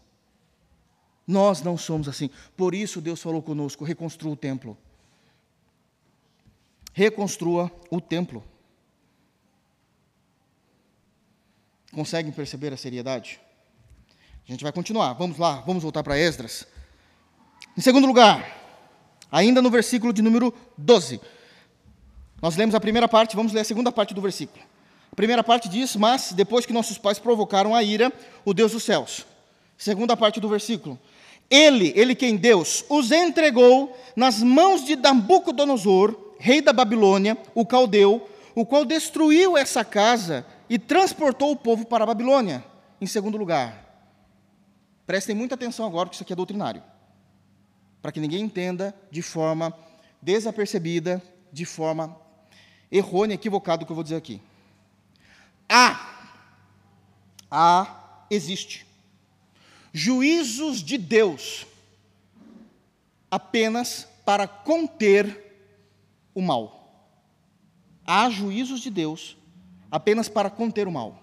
Nós não somos assim. Por isso Deus falou conosco: reconstrua o templo. Reconstrua o templo. Conseguem perceber a seriedade? A gente vai continuar. Vamos lá, vamos voltar para Esdras. Em segundo lugar, ainda no versículo de número 12. Nós lemos a primeira parte, vamos ler a segunda parte do versículo. A primeira parte diz: Mas depois que nossos pais provocaram a ira, o Deus dos céus. Segunda parte do versículo. Ele, ele quem Deus, os entregou nas mãos de Nabucodonosor, rei da Babilônia, o caldeu, o qual destruiu essa casa e transportou o povo para a Babilônia. Em segundo lugar, prestem muita atenção agora, porque isso aqui é doutrinário, para que ninguém entenda de forma desapercebida, de forma errônea, equivocada o que eu vou dizer aqui. Há, há, existe, juízos de Deus apenas para conter o mal. Há juízos de Deus apenas para conter o mal.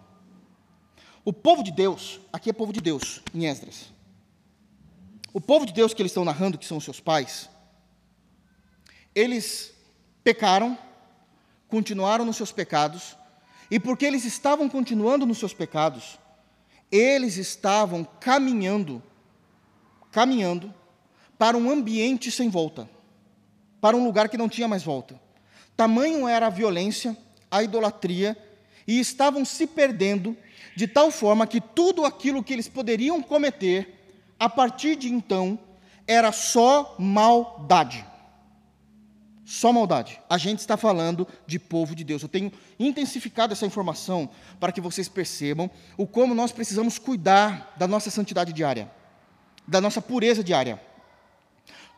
O povo de Deus, aqui é povo de Deus, em Esdras. O povo de Deus que eles estão narrando, que são os seus pais, eles pecaram, continuaram nos seus pecados, e porque eles estavam continuando nos seus pecados, eles estavam caminhando, caminhando para um ambiente sem volta, para um lugar que não tinha mais volta. Tamanho era a violência, a idolatria e estavam se perdendo de tal forma que tudo aquilo que eles poderiam cometer, a partir de então, era só maldade. Só maldade. A gente está falando de povo de Deus. Eu tenho intensificado essa informação para que vocês percebam o como nós precisamos cuidar da nossa santidade diária, da nossa pureza diária.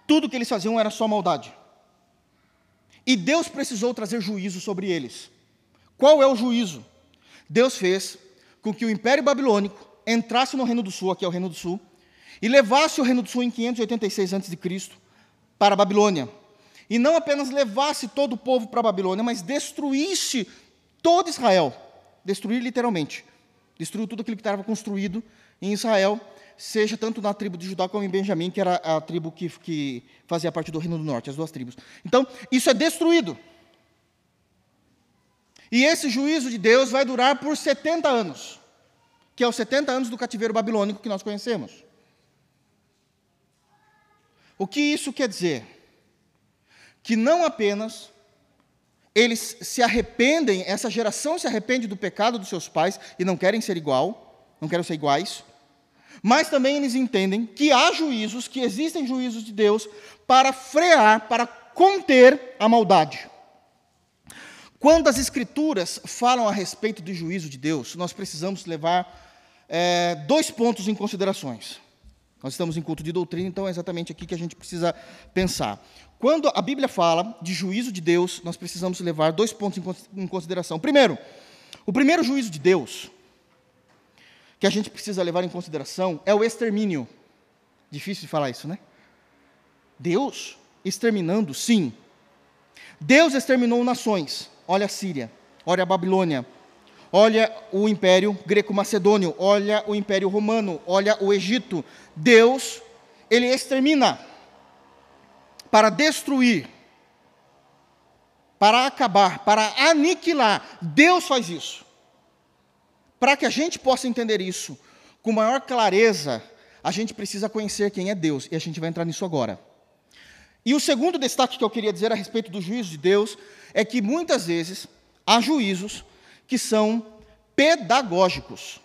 Tudo que eles faziam era só maldade. E Deus precisou trazer juízo sobre eles. Qual é o juízo? Deus fez com que o Império Babilônico entrasse no Reino do Sul, aqui é o Reino do Sul, e levasse o Reino do Sul em 586 a.C. para a Babilônia. E não apenas levasse todo o povo para a Babilônia, mas destruísse todo Israel. Destruir literalmente. Destruiu tudo aquilo que estava construído em Israel, seja tanto na tribo de Judá como em Benjamim, que era a tribo que, que fazia parte do Reino do Norte, as duas tribos. Então, isso é destruído. E esse juízo de Deus vai durar por 70 anos, que é os 70 anos do cativeiro babilônico que nós conhecemos. O que isso quer dizer? Que não apenas eles se arrependem, essa geração se arrepende do pecado dos seus pais e não querem ser igual, não querem ser iguais, mas também eles entendem que há juízos, que existem juízos de Deus para frear, para conter a maldade. Quando as Escrituras falam a respeito do juízo de Deus, nós precisamos levar é, dois pontos em considerações. Nós estamos em culto de doutrina, então é exatamente aqui que a gente precisa pensar. Quando a Bíblia fala de juízo de Deus, nós precisamos levar dois pontos em consideração. Primeiro, o primeiro juízo de Deus, que a gente precisa levar em consideração, é o extermínio. Difícil de falar isso, né? Deus exterminando, sim. Deus exterminou nações. Olha a Síria, olha a Babilônia, olha o Império Greco-Macedônio, olha o Império Romano, olha o Egito. Deus, ele extermina para destruir. para acabar, para aniquilar. Deus faz isso. Para que a gente possa entender isso com maior clareza, a gente precisa conhecer quem é Deus, e a gente vai entrar nisso agora. E o segundo destaque que eu queria dizer a respeito do juízo de Deus é que muitas vezes há juízos que são pedagógicos.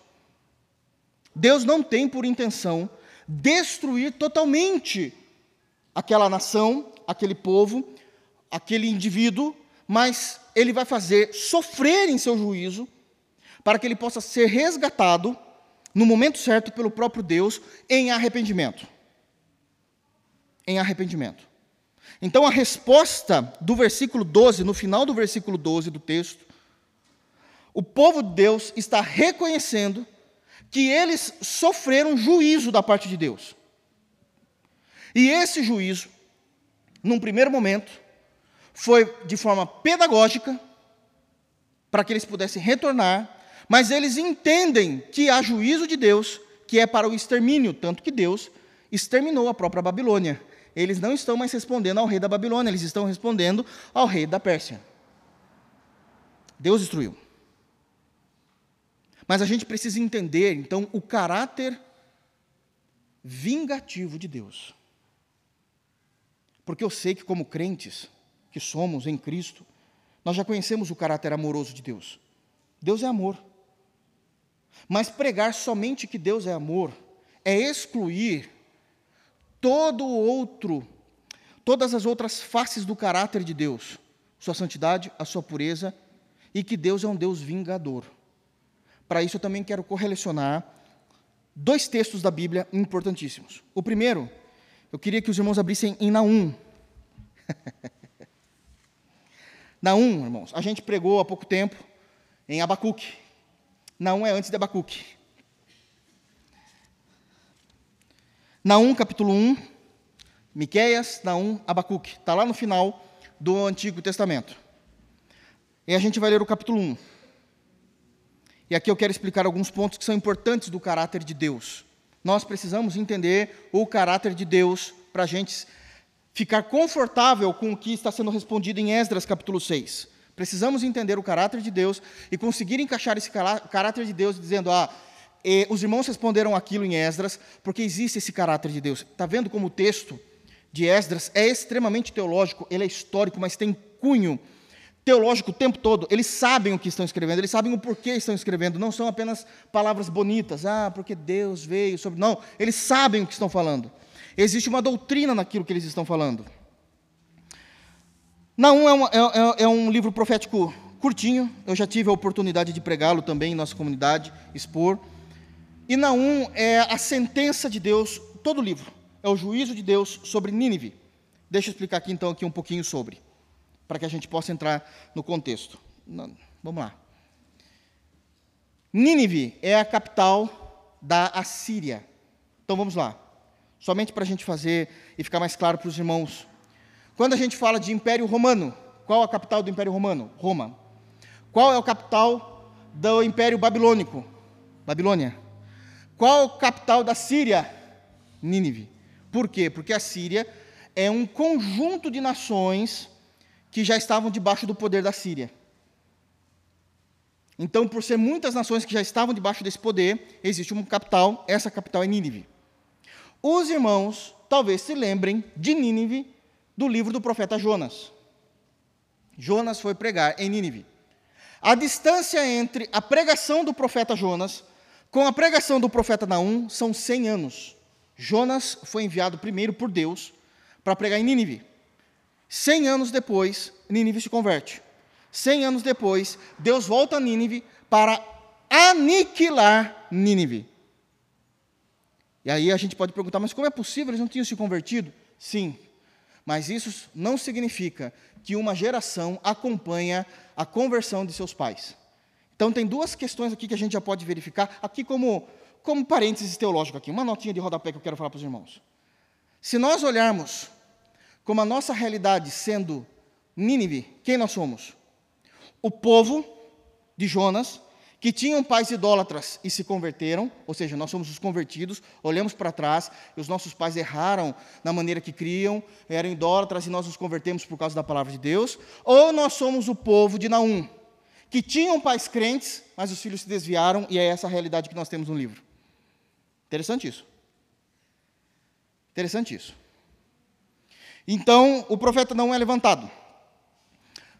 Deus não tem por intenção destruir totalmente aquela nação, aquele povo, aquele indivíduo, mas ele vai fazer sofrer em seu juízo para que ele possa ser resgatado no momento certo pelo próprio Deus em arrependimento. Em arrependimento. Então a resposta do versículo 12, no final do versículo 12 do texto, o povo de Deus está reconhecendo que eles sofreram juízo da parte de Deus. E esse juízo, num primeiro momento, foi de forma pedagógica, para que eles pudessem retornar, mas eles entendem que há juízo de Deus, que é para o extermínio, tanto que Deus exterminou a própria Babilônia. Eles não estão mais respondendo ao rei da Babilônia, eles estão respondendo ao rei da Pérsia. Deus destruiu. Mas a gente precisa entender, então, o caráter vingativo de Deus. Porque eu sei que, como crentes que somos em Cristo, nós já conhecemos o caráter amoroso de Deus. Deus é amor. Mas pregar somente que Deus é amor é excluir todo o outro, todas as outras faces do caráter de Deus, sua santidade, a sua pureza, e que Deus é um Deus vingador. Para isso eu também quero correlacionar dois textos da Bíblia importantíssimos. O primeiro, eu queria que os irmãos abrissem em Naum. Naum, irmãos, a gente pregou há pouco tempo em Abacuque. Naum é antes de Abacuque. Naum, capítulo 1, Miqueias, Naum, Abacuque. Está lá no final do Antigo Testamento. E a gente vai ler o capítulo 1. E aqui eu quero explicar alguns pontos que são importantes do caráter de Deus. Nós precisamos entender o caráter de Deus para a gente ficar confortável com o que está sendo respondido em Esdras capítulo 6. Precisamos entender o caráter de Deus e conseguir encaixar esse caráter de Deus dizendo, ah, os irmãos responderam aquilo em Esdras porque existe esse caráter de Deus. Está vendo como o texto de Esdras é extremamente teológico, ele é histórico, mas tem cunho teológico o tempo todo, eles sabem o que estão escrevendo, eles sabem o porquê estão escrevendo, não são apenas palavras bonitas, ah, porque Deus veio sobre. Não, eles sabem o que estão falando. Existe uma doutrina naquilo que eles estão falando. Naum é um, é, é, é um livro profético curtinho, eu já tive a oportunidade de pregá-lo também em nossa comunidade, expor. E Naum é a sentença de Deus, todo o livro, é o juízo de Deus sobre Nínive. Deixa eu explicar aqui então aqui um pouquinho sobre para que a gente possa entrar no contexto. Vamos lá. Nínive é a capital da Assíria. Então vamos lá. Somente para a gente fazer e ficar mais claro para os irmãos. Quando a gente fala de Império Romano, qual a capital do Império Romano? Roma. Qual é a capital do Império Babilônico? Babilônia. Qual a capital da Síria? Nínive. Por quê? Porque a Síria é um conjunto de nações que já estavam debaixo do poder da Síria. Então, por ser muitas nações que já estavam debaixo desse poder, existe uma capital, essa capital é Nínive. Os irmãos talvez se lembrem de Nínive do livro do profeta Jonas. Jonas foi pregar em Nínive. A distância entre a pregação do profeta Jonas com a pregação do profeta Naum são 100 anos. Jonas foi enviado primeiro por Deus para pregar em Nínive. Cem anos depois, Nínive se converte. Cem anos depois, Deus volta a Nínive para aniquilar Nínive. E aí a gente pode perguntar, mas como é possível? Eles não tinham se convertido? Sim, mas isso não significa que uma geração acompanha a conversão de seus pais. Então tem duas questões aqui que a gente já pode verificar, aqui como, como parênteses teológico aqui, uma notinha de rodapé que eu quero falar para os irmãos. Se nós olharmos como a nossa realidade sendo Nínive, quem nós somos? O povo de Jonas, que tinham pais idólatras e se converteram, ou seja, nós somos os convertidos, olhamos para trás e os nossos pais erraram na maneira que criam, eram idólatras e nós nos convertemos por causa da palavra de Deus, ou nós somos o povo de Naum, que tinham pais crentes, mas os filhos se desviaram e é essa a realidade que nós temos no livro. Interessante isso. Interessante isso. Então, o profeta não é levantado.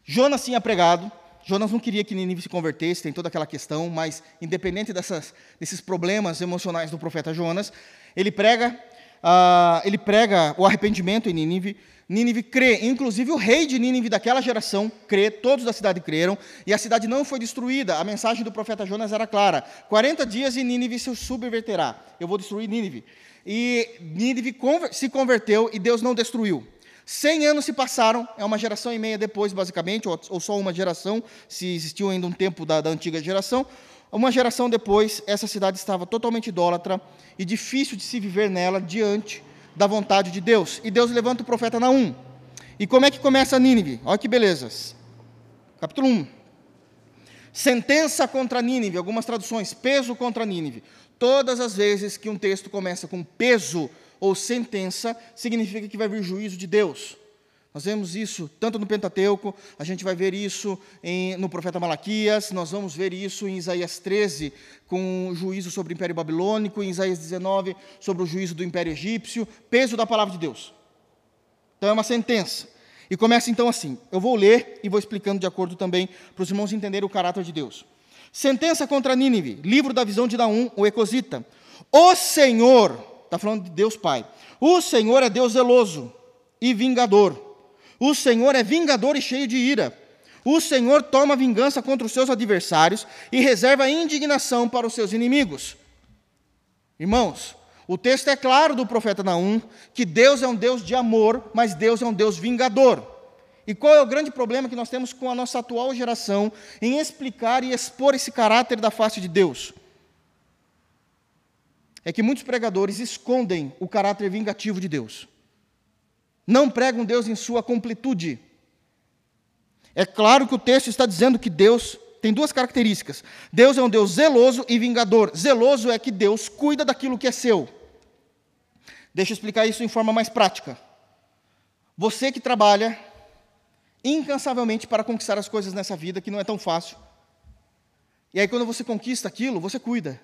Jonas tinha pregado, Jonas não queria que Nínive se convertesse, tem toda aquela questão, mas independente dessas, desses problemas emocionais do profeta Jonas, ele prega, uh, ele prega o arrependimento em Nínive. Nínive crê, inclusive o rei de Nínive daquela geração crê, todos da cidade creram, e a cidade não foi destruída. A mensagem do profeta Jonas era clara: 40 dias e Nínive se subverterá. Eu vou destruir Nínive. E Nínive se converteu e Deus não destruiu. Cem anos se passaram, é uma geração e meia depois, basicamente, ou, ou só uma geração, se existiu ainda um tempo da, da antiga geração. Uma geração depois, essa cidade estava totalmente idólatra e difícil de se viver nela diante da vontade de Deus. E Deus levanta o profeta Naum. E como é que começa Nínive? Olha que belezas. Capítulo 1. Sentença contra Nínive, algumas traduções, peso contra Nínive. Todas as vezes que um texto começa com peso ou sentença, significa que vai vir juízo de Deus. Nós vemos isso tanto no Pentateuco, a gente vai ver isso em, no profeta Malaquias, nós vamos ver isso em Isaías 13, com o juízo sobre o Império Babilônico, em Isaías 19, sobre o juízo do Império Egípcio, peso da palavra de Deus. Então é uma sentença. E começa então assim: eu vou ler e vou explicando de acordo também para os irmãos entenderem o caráter de Deus. Sentença contra Nínive, livro da visão de Naum, o Ecosita. O Senhor está falando de Deus Pai. O Senhor é Deus zeloso e vingador. O Senhor é vingador e cheio de ira. O Senhor toma vingança contra os seus adversários e reserva indignação para os seus inimigos. Irmãos, o texto é claro do profeta Naum que Deus é um Deus de amor, mas Deus é um Deus vingador. E qual é o grande problema que nós temos com a nossa atual geração em explicar e expor esse caráter da face de Deus? É que muitos pregadores escondem o caráter vingativo de Deus. Não pregam Deus em sua completude. É claro que o texto está dizendo que Deus tem duas características. Deus é um Deus zeloso e vingador. Zeloso é que Deus cuida daquilo que é seu. Deixa eu explicar isso em forma mais prática. Você que trabalha incansavelmente para conquistar as coisas nessa vida, que não é tão fácil. E aí, quando você conquista aquilo, você cuida.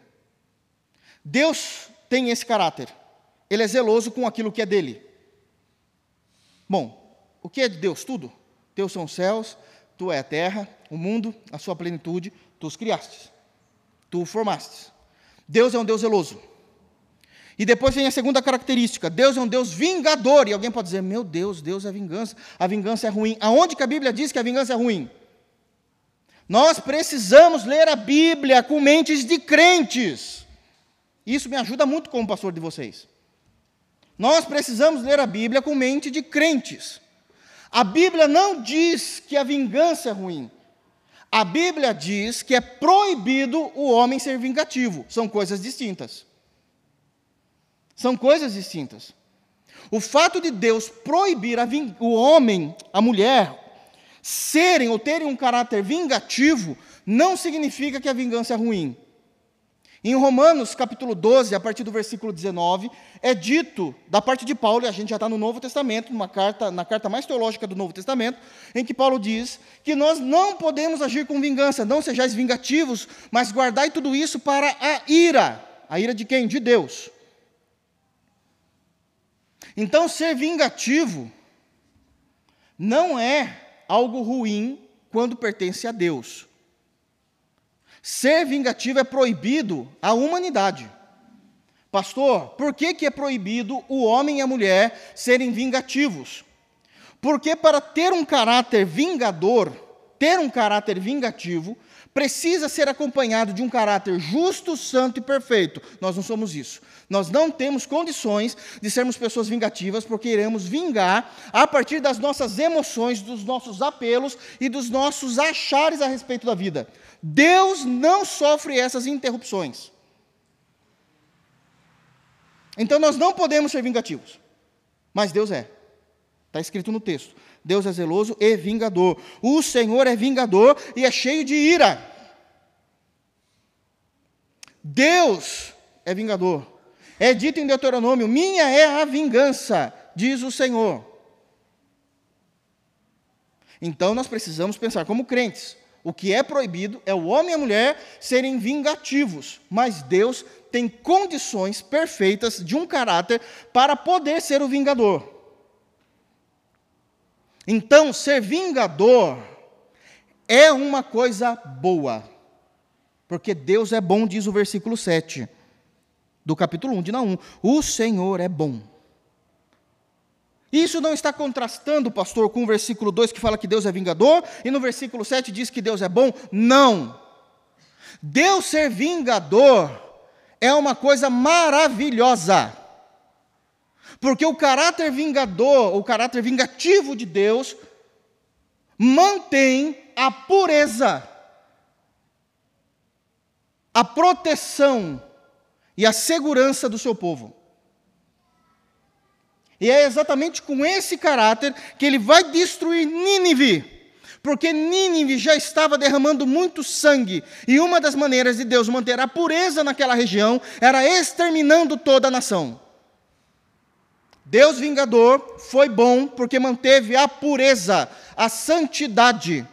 Deus tem esse caráter. Ele é zeloso com aquilo que é dele. Bom, o que é de Deus? Tudo. Teus são os céus, tu é a terra, o mundo, a sua plenitude, tu os criastes. Tu o formastes. Deus é um Deus zeloso. E depois vem a segunda característica: Deus é um Deus vingador. E alguém pode dizer: Meu Deus, Deus é vingança. A vingança é ruim. Aonde que a Bíblia diz que a vingança é ruim? Nós precisamos ler a Bíblia com mentes de crentes. Isso me ajuda muito como pastor de vocês. Nós precisamos ler a Bíblia com mente de crentes. A Bíblia não diz que a vingança é ruim. A Bíblia diz que é proibido o homem ser vingativo. São coisas distintas. São coisas distintas. O fato de Deus proibir o homem, a mulher, serem ou terem um caráter vingativo, não significa que a vingança é ruim. Em Romanos capítulo 12, a partir do versículo 19, é dito, da parte de Paulo, e a gente já está no Novo Testamento, numa carta, na carta mais teológica do Novo Testamento, em que Paulo diz que nós não podemos agir com vingança, não sejais vingativos, mas guardai tudo isso para a ira. A ira de quem? De Deus. Então, ser vingativo não é algo ruim quando pertence a Deus. Ser vingativo é proibido à humanidade. Pastor, por que, que é proibido o homem e a mulher serem vingativos? Porque para ter um caráter vingador, ter um caráter vingativo, precisa ser acompanhado de um caráter justo, santo e perfeito. Nós não somos isso. Nós não temos condições de sermos pessoas vingativas, porque iremos vingar a partir das nossas emoções, dos nossos apelos e dos nossos achares a respeito da vida. Deus não sofre essas interrupções. Então nós não podemos ser vingativos, mas Deus é. Está escrito no texto. Deus é zeloso e vingador. O Senhor é vingador e é cheio de ira. Deus é vingador. É dito em Deuteronômio: Minha é a vingança, diz o Senhor. Então nós precisamos pensar como crentes. O que é proibido é o homem e a mulher serem vingativos, mas Deus tem condições perfeitas de um caráter para poder ser o vingador. Então, ser vingador é uma coisa boa, porque Deus é bom, diz o versículo 7 do capítulo 1 de Naum. O Senhor é bom. Isso não está contrastando, pastor, com o versículo 2 que fala que Deus é vingador, e no versículo 7 diz que Deus é bom? Não. Deus ser vingador é uma coisa maravilhosa. Porque o caráter vingador, o caráter vingativo de Deus, mantém a pureza, a proteção e a segurança do seu povo. E é exatamente com esse caráter que ele vai destruir Nínive. Porque Nínive já estava derramando muito sangue, e uma das maneiras de Deus manter a pureza naquela região era exterminando toda a nação. Deus vingador foi bom porque manteve a pureza, a santidade,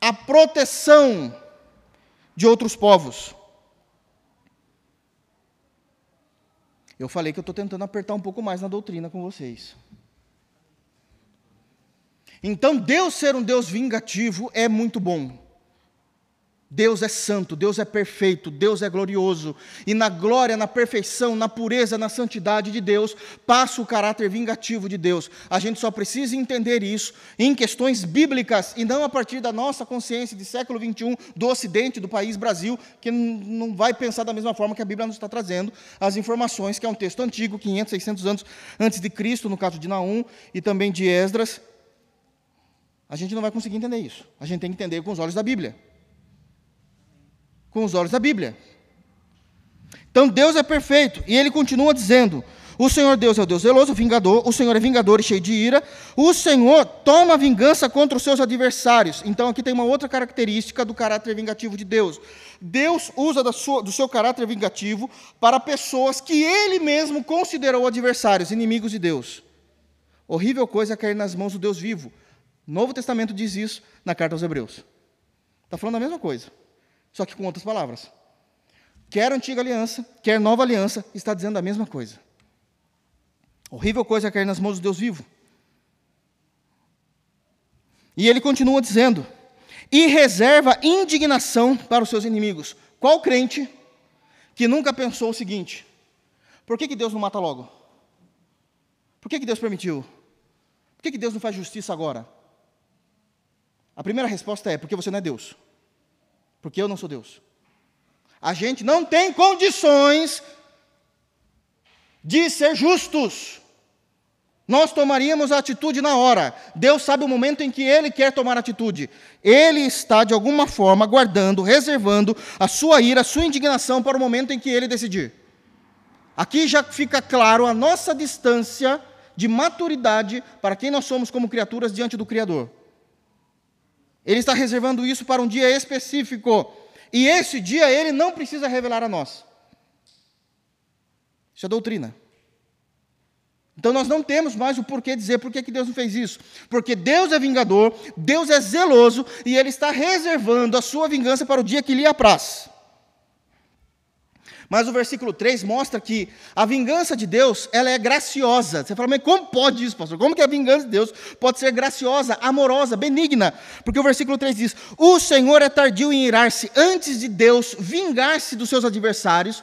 a proteção de outros povos. Eu falei que eu estou tentando apertar um pouco mais na doutrina com vocês. Então, Deus ser um Deus vingativo é muito bom. Deus é santo, Deus é perfeito, Deus é glorioso, e na glória, na perfeição, na pureza, na santidade de Deus, passa o caráter vingativo de Deus. A gente só precisa entender isso em questões bíblicas e não a partir da nossa consciência de século 21 do Ocidente, do país Brasil, que não vai pensar da mesma forma que a Bíblia nos está trazendo as informações, que é um texto antigo, 500, 600 anos antes de Cristo, no caso de Naum e também de Esdras. A gente não vai conseguir entender isso. A gente tem que entender com os olhos da Bíblia com os olhos da Bíblia. Então Deus é perfeito, e ele continua dizendo: O Senhor Deus é o Deus zeloso, vingador, o Senhor é vingador e cheio de ira, o Senhor toma vingança contra os seus adversários. Então aqui tem uma outra característica do caráter vingativo de Deus. Deus usa do seu caráter vingativo para pessoas que ele mesmo considerou adversários, inimigos de Deus. Horrível coisa é cair nas mãos do Deus vivo. Novo Testamento diz isso na carta aos Hebreus. Está falando a mesma coisa só que com outras palavras. Quer antiga aliança, quer nova aliança, está dizendo a mesma coisa. Horrível coisa é cair nas mãos do Deus vivo. E ele continua dizendo: e reserva indignação para os seus inimigos. Qual crente que nunca pensou o seguinte: por que, que Deus não mata logo? Por que, que Deus permitiu? Por que, que Deus não faz justiça agora? A primeira resposta é: porque você não é Deus porque eu não sou Deus. A gente não tem condições de ser justos. Nós tomaríamos a atitude na hora. Deus sabe o momento em que Ele quer tomar atitude. Ele está, de alguma forma, guardando, reservando a sua ira, a sua indignação para o momento em que Ele decidir. Aqui já fica claro a nossa distância de maturidade para quem nós somos como criaturas diante do Criador. Ele está reservando isso para um dia específico. E esse dia ele não precisa revelar a nós. Isso é doutrina. Então nós não temos mais o porquê dizer por que Deus não fez isso. Porque Deus é vingador, Deus é zeloso e Ele está reservando a sua vingança para o dia que lhe apraz. Mas o versículo 3 mostra que a vingança de Deus, ela é graciosa. Você fala, mas como pode isso, pastor? Como que a vingança de Deus pode ser graciosa, amorosa, benigna? Porque o versículo 3 diz: O Senhor é tardio em irar-se antes de Deus vingar-se dos seus adversários.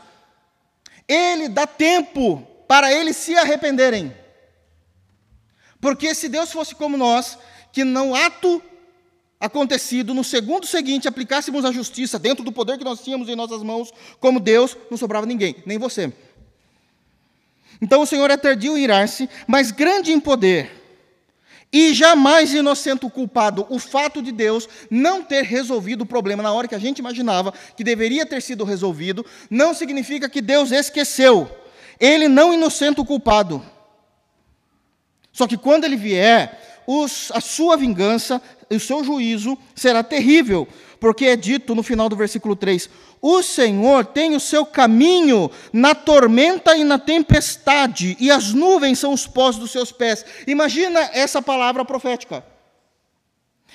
Ele dá tempo para eles se arrependerem. Porque se Deus fosse como nós, que não ato acontecido, no segundo seguinte aplicássemos a justiça dentro do poder que nós tínhamos em nossas mãos, como Deus, não sobrava ninguém, nem você. Então o Senhor é tardio em irar-se, mas grande em poder, e jamais inocente o culpado. O fato de Deus não ter resolvido o problema na hora que a gente imaginava que deveria ter sido resolvido, não significa que Deus esqueceu. Ele não inocenta o culpado. Só que quando ele vier, os, a sua vingança o seu juízo será terrível, porque é dito no final do versículo 3: O Senhor tem o seu caminho na tormenta e na tempestade, e as nuvens são os pós dos seus pés. Imagina essa palavra profética.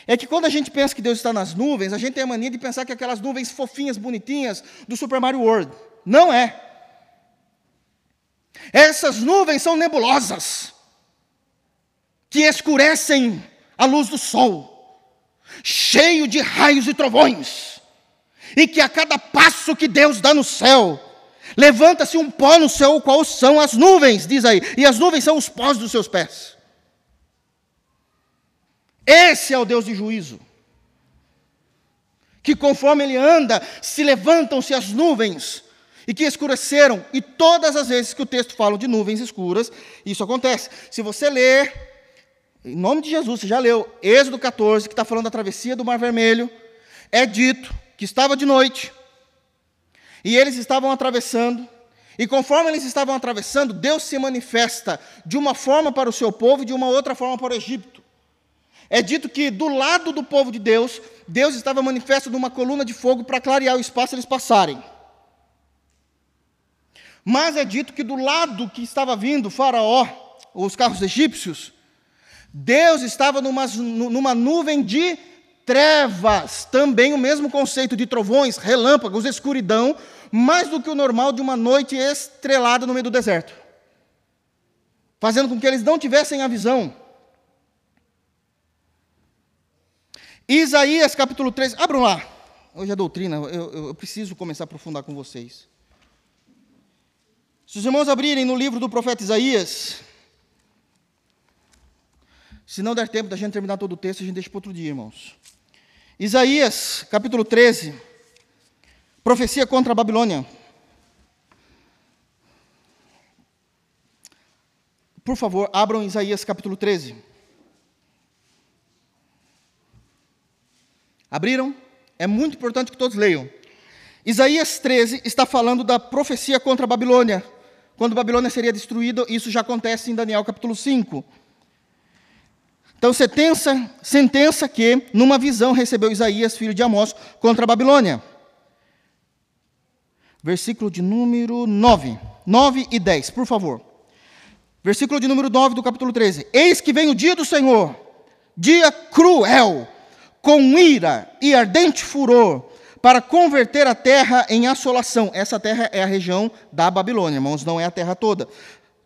É que quando a gente pensa que Deus está nas nuvens, a gente tem a mania de pensar que aquelas nuvens fofinhas, bonitinhas do Super Mario World. Não é. Essas nuvens são nebulosas, que escurecem a luz do sol, cheio de raios e trovões, e que a cada passo que Deus dá no céu, levanta-se um pó no céu, qual são as nuvens, diz aí, e as nuvens são os pós dos seus pés. Esse é o Deus de juízo. Que conforme ele anda, se levantam-se as nuvens e que escureceram, e todas as vezes que o texto fala de nuvens escuras, isso acontece. Se você ler, em nome de Jesus, você já leu Êxodo 14, que está falando da travessia do Mar Vermelho, é dito que estava de noite, e eles estavam atravessando, e conforme eles estavam atravessando, Deus se manifesta de uma forma para o seu povo e de uma outra forma para o Egito. É dito que do lado do povo de Deus, Deus estava manifesto numa coluna de fogo para clarear o espaço eles passarem. Mas é dito que do lado que estava vindo Faraó, os carros egípcios, Deus estava numa, numa nuvem de trevas, também o mesmo conceito de trovões, relâmpagos, escuridão, mais do que o normal de uma noite estrelada no meio do deserto, fazendo com que eles não tivessem a visão. Isaías capítulo 3, abram lá. Hoje é doutrina, eu, eu, preciso começar a aprofundar com vocês. Se os irmãos abrirem no livro do profeta Isaías, se não der tempo da gente terminar todo o texto, a gente deixa para outro dia, irmãos. Isaías, capítulo 13, profecia contra a Babilônia. Por favor, abram Isaías capítulo 13. Abriram? É muito importante que todos leiam. Isaías 13 está falando da profecia contra a Babilônia. Quando a Babilônia seria destruída, isso já acontece em Daniel capítulo 5. Então, sentença, sentença que, numa visão, recebeu Isaías, filho de Amós, contra a Babilônia. Versículo de número 9. 9 e 10, por favor. Versículo de número 9 do capítulo 13. Eis que vem o dia do Senhor, dia cruel, com ira e ardente furor, para converter a terra em assolação. Essa terra é a região da Babilônia, irmãos, não é a terra toda.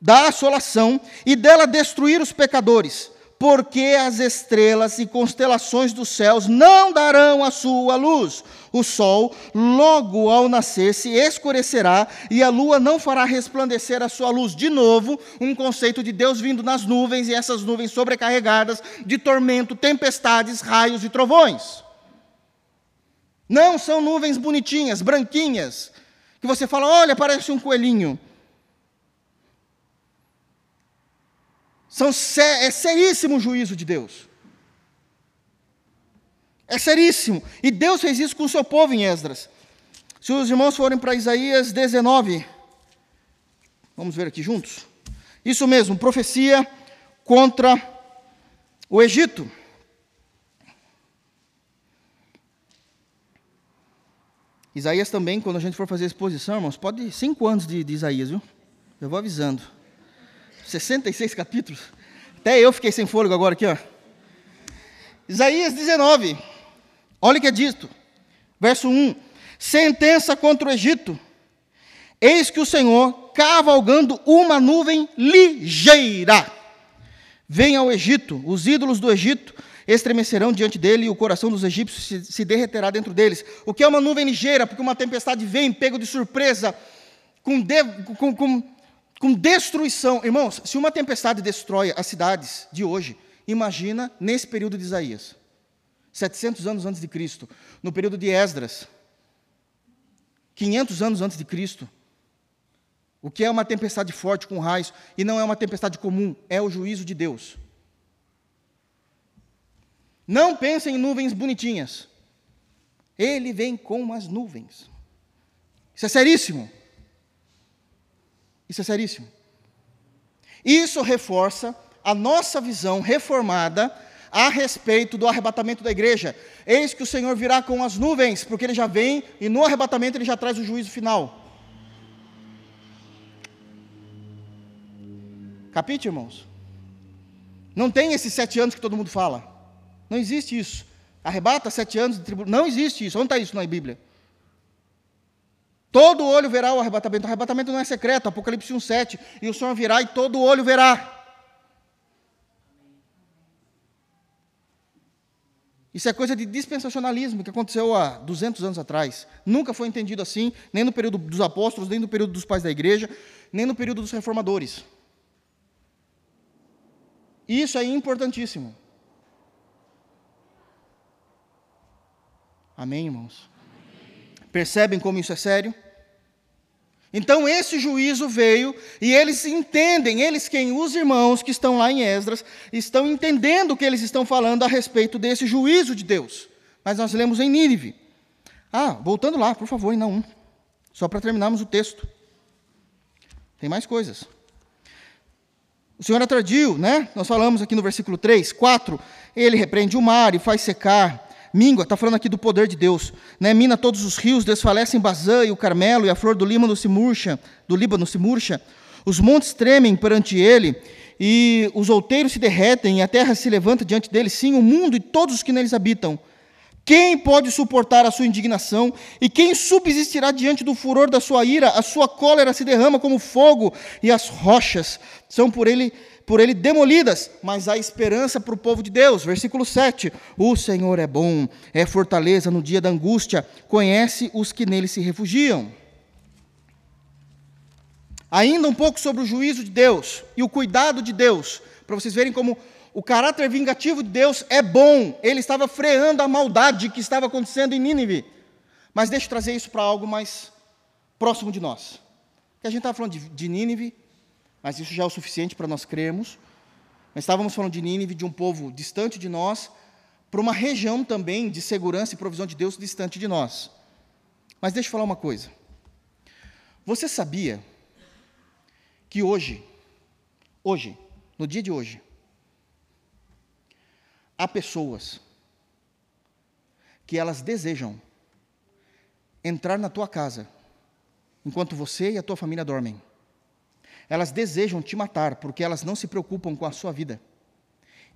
Da assolação e dela destruir os pecadores, porque as estrelas e constelações dos céus não darão a sua luz. O sol, logo ao nascer, se escurecerá e a lua não fará resplandecer a sua luz. De novo, um conceito de Deus vindo nas nuvens e essas nuvens sobrecarregadas de tormento, tempestades, raios e trovões. Não são nuvens bonitinhas, branquinhas, que você fala, olha, parece um coelhinho. São, é seríssimo o juízo de Deus. É seríssimo. E Deus fez isso com o seu povo em Esdras. Se os irmãos forem para Isaías 19, vamos ver aqui juntos. Isso mesmo, profecia contra o Egito. Isaías também, quando a gente for fazer a exposição, irmãos, pode cinco anos de, de Isaías, viu? Eu vou avisando. 66 capítulos. Até eu fiquei sem fôlego agora aqui, ó. Isaías 19. Olha o que é dito. Verso 1. Sentença contra o Egito. Eis que o Senhor, cavalgando uma nuvem ligeira, vem ao Egito. Os ídolos do Egito estremecerão diante dele e o coração dos egípcios se, derreterá dentro deles. O que é uma nuvem ligeira? Porque uma tempestade vem, pego de surpresa, com, de, com, com com destruição. Irmãos, se uma tempestade destrói as cidades de hoje, imagina nesse período de Isaías. 700 anos antes de Cristo, no período de Esdras, 500 anos antes de Cristo. O que é uma tempestade forte com raios e não é uma tempestade comum, é o juízo de Deus. Não pensem em nuvens bonitinhas. Ele vem com as nuvens. Isso é seríssimo. Isso é seríssimo. Isso reforça a nossa visão reformada a respeito do arrebatamento da igreja. Eis que o Senhor virá com as nuvens, porque ele já vem e no arrebatamento ele já traz o juízo final. Capite, irmãos? Não tem esses sete anos que todo mundo fala. Não existe isso. Arrebata sete anos de tribulação. Não existe isso. Onde está isso na Bíblia? Todo olho verá o arrebatamento. O arrebatamento não é secreto, Apocalipse 1,7. E o Senhor virá e todo olho verá. Isso é coisa de dispensacionalismo que aconteceu há 200 anos atrás. Nunca foi entendido assim, nem no período dos apóstolos, nem no período dos pais da igreja, nem no período dos reformadores. Isso é importantíssimo. Amém, irmãos? Percebem como isso é sério? Então esse juízo veio e eles entendem, eles quem? Os irmãos que estão lá em Esdras, estão entendendo o que eles estão falando a respeito desse juízo de Deus. Mas nós lemos em Nínive. Ah, voltando lá, por favor, em Naum. Só para terminarmos o texto. Tem mais coisas. O Senhor atradiu, né? Nós falamos aqui no versículo 3, 4. Ele repreende o mar e faz secar Míngua, está falando aqui do poder de Deus. Né? Mina todos os rios, desfalecem Bazã e o Carmelo, e a flor do Líbano se murcha, do Líbano se murcha. Os montes tremem perante ele, e os outeiros se derretem, e a terra se levanta diante dele, sim, o mundo e todos os que neles habitam. Quem pode suportar a sua indignação? E quem subsistirá diante do furor da sua ira? A sua cólera se derrama como fogo, e as rochas são por ele por ele demolidas, mas há esperança para o povo de Deus. Versículo 7: O Senhor é bom, é fortaleza no dia da angústia, conhece os que nele se refugiam. Ainda um pouco sobre o juízo de Deus e o cuidado de Deus, para vocês verem como o caráter vingativo de Deus é bom. Ele estava freando a maldade que estava acontecendo em Nínive. Mas deixa eu trazer isso para algo mais próximo de nós. Que a gente estava falando de, de Nínive, mas isso já é o suficiente para nós crermos. Nós estávamos falando de Nínive, de um povo distante de nós, para uma região também de segurança e provisão de Deus distante de nós. Mas deixa eu falar uma coisa. Você sabia que hoje, hoje, no dia de hoje, há pessoas que elas desejam entrar na tua casa enquanto você e a tua família dormem. Elas desejam te matar porque elas não se preocupam com a sua vida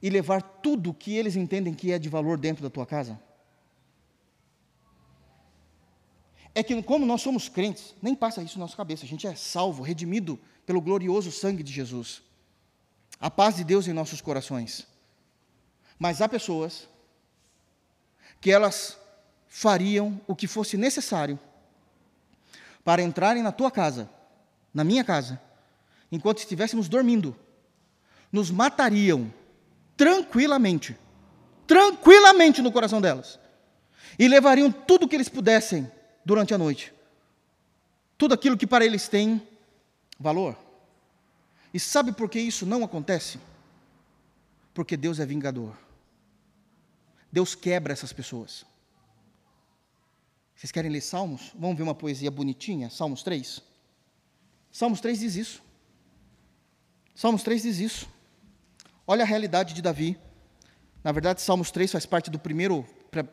e levar tudo que eles entendem que é de valor dentro da tua casa. É que, como nós somos crentes, nem passa isso na nossa cabeça, a gente é salvo, redimido pelo glorioso sangue de Jesus. A paz de Deus em nossos corações. Mas há pessoas que elas fariam o que fosse necessário para entrarem na tua casa, na minha casa, enquanto estivéssemos dormindo, nos matariam tranquilamente, tranquilamente no coração delas, e levariam tudo o que eles pudessem durante a noite, tudo aquilo que para eles tem valor. E sabe por que isso não acontece? Porque Deus é vingador. Deus quebra essas pessoas. Vocês querem ler Salmos? Vamos ver uma poesia bonitinha? Salmos 3? Salmos 3 diz isso. Salmos 3 diz isso. Olha a realidade de Davi. Na verdade, Salmos 3 faz parte do primeiro,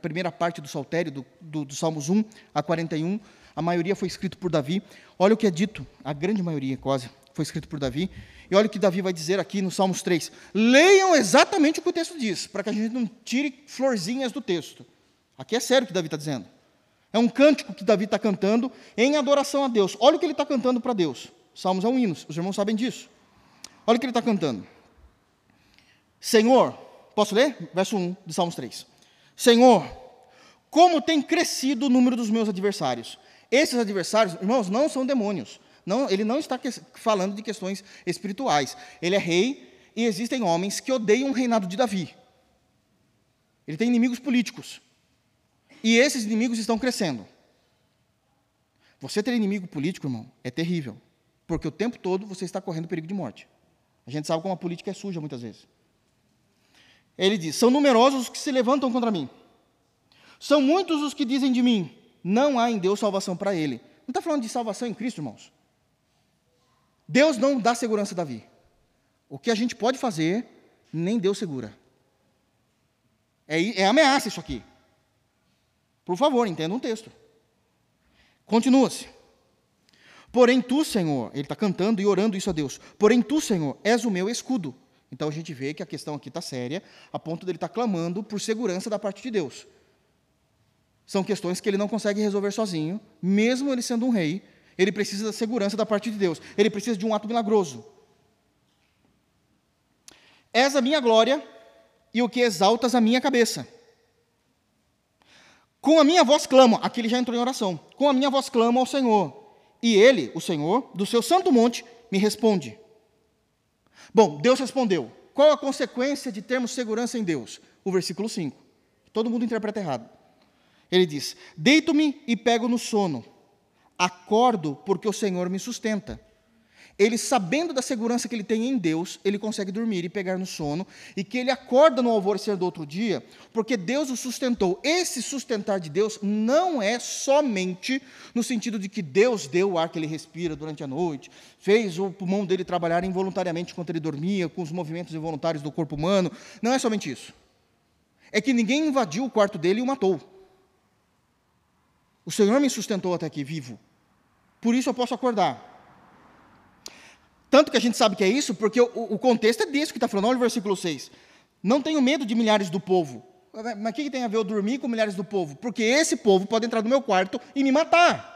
primeira parte do saltério, do, do, do Salmos 1 a 41. A maioria foi escrito por Davi. Olha o que é dito, a grande maioria quase foi escrito por Davi. E olha o que Davi vai dizer aqui no Salmos 3. Leiam exatamente o que o texto diz, para que a gente não tire florzinhas do texto. Aqui é sério o que Davi está dizendo. É um cântico que Davi está cantando em adoração a Deus. Olha o que ele está cantando para Deus. Salmos é um hino, os irmãos sabem disso. Olha o que ele está cantando. Senhor, posso ler? Verso 1 de Salmos 3. Senhor, como tem crescido o número dos meus adversários. Esses adversários, irmãos, não são demônios. Não, ele não está falando de questões espirituais. Ele é rei e existem homens que odeiam o reinado de Davi. Ele tem inimigos políticos. E esses inimigos estão crescendo. Você ter inimigo político, irmão, é terrível. Porque o tempo todo você está correndo perigo de morte. A gente sabe como a política é suja muitas vezes. Ele diz: São numerosos os que se levantam contra mim. São muitos os que dizem de mim: Não há em Deus salvação para ele. Não está falando de salvação em Cristo, irmãos. Deus não dá segurança a Davi. O que a gente pode fazer, nem Deus segura. É, é ameaça isso aqui. Por favor, entenda um texto. Continua-se. Porém, tu, Senhor, ele está cantando e orando isso a Deus. Porém, tu, Senhor, és o meu escudo. Então a gente vê que a questão aqui está séria, a ponto dele estar tá clamando por segurança da parte de Deus. São questões que ele não consegue resolver sozinho, mesmo ele sendo um rei, ele precisa da segurança da parte de Deus, ele precisa de um ato milagroso. És a minha glória e o que exaltas a minha cabeça. Com a minha voz clamo, aqui ele já entrou em oração. Com a minha voz clamo ao Senhor, e ele, o Senhor, do seu santo monte, me responde. Bom, Deus respondeu. Qual a consequência de termos segurança em Deus? O versículo 5. Todo mundo interpreta errado. Ele diz: Deito-me e pego no sono. Acordo porque o Senhor me sustenta. Ele, sabendo da segurança que ele tem em Deus, ele consegue dormir e pegar no sono, e que ele acorda no alvorecer do outro dia, porque Deus o sustentou. Esse sustentar de Deus não é somente no sentido de que Deus deu o ar que ele respira durante a noite, fez o pulmão dele trabalhar involuntariamente enquanto ele dormia, com os movimentos involuntários do corpo humano. Não é somente isso. É que ninguém invadiu o quarto dele e o matou. O Senhor me sustentou até aqui vivo. Por isso eu posso acordar. Tanto que a gente sabe que é isso, porque o, o contexto é desse que está falando, olha o versículo 6. Não tenho medo de milhares do povo. Mas o que, tem a ver eu dormir com milhares do povo? Porque esse povo pode entrar no meu quarto e me matar.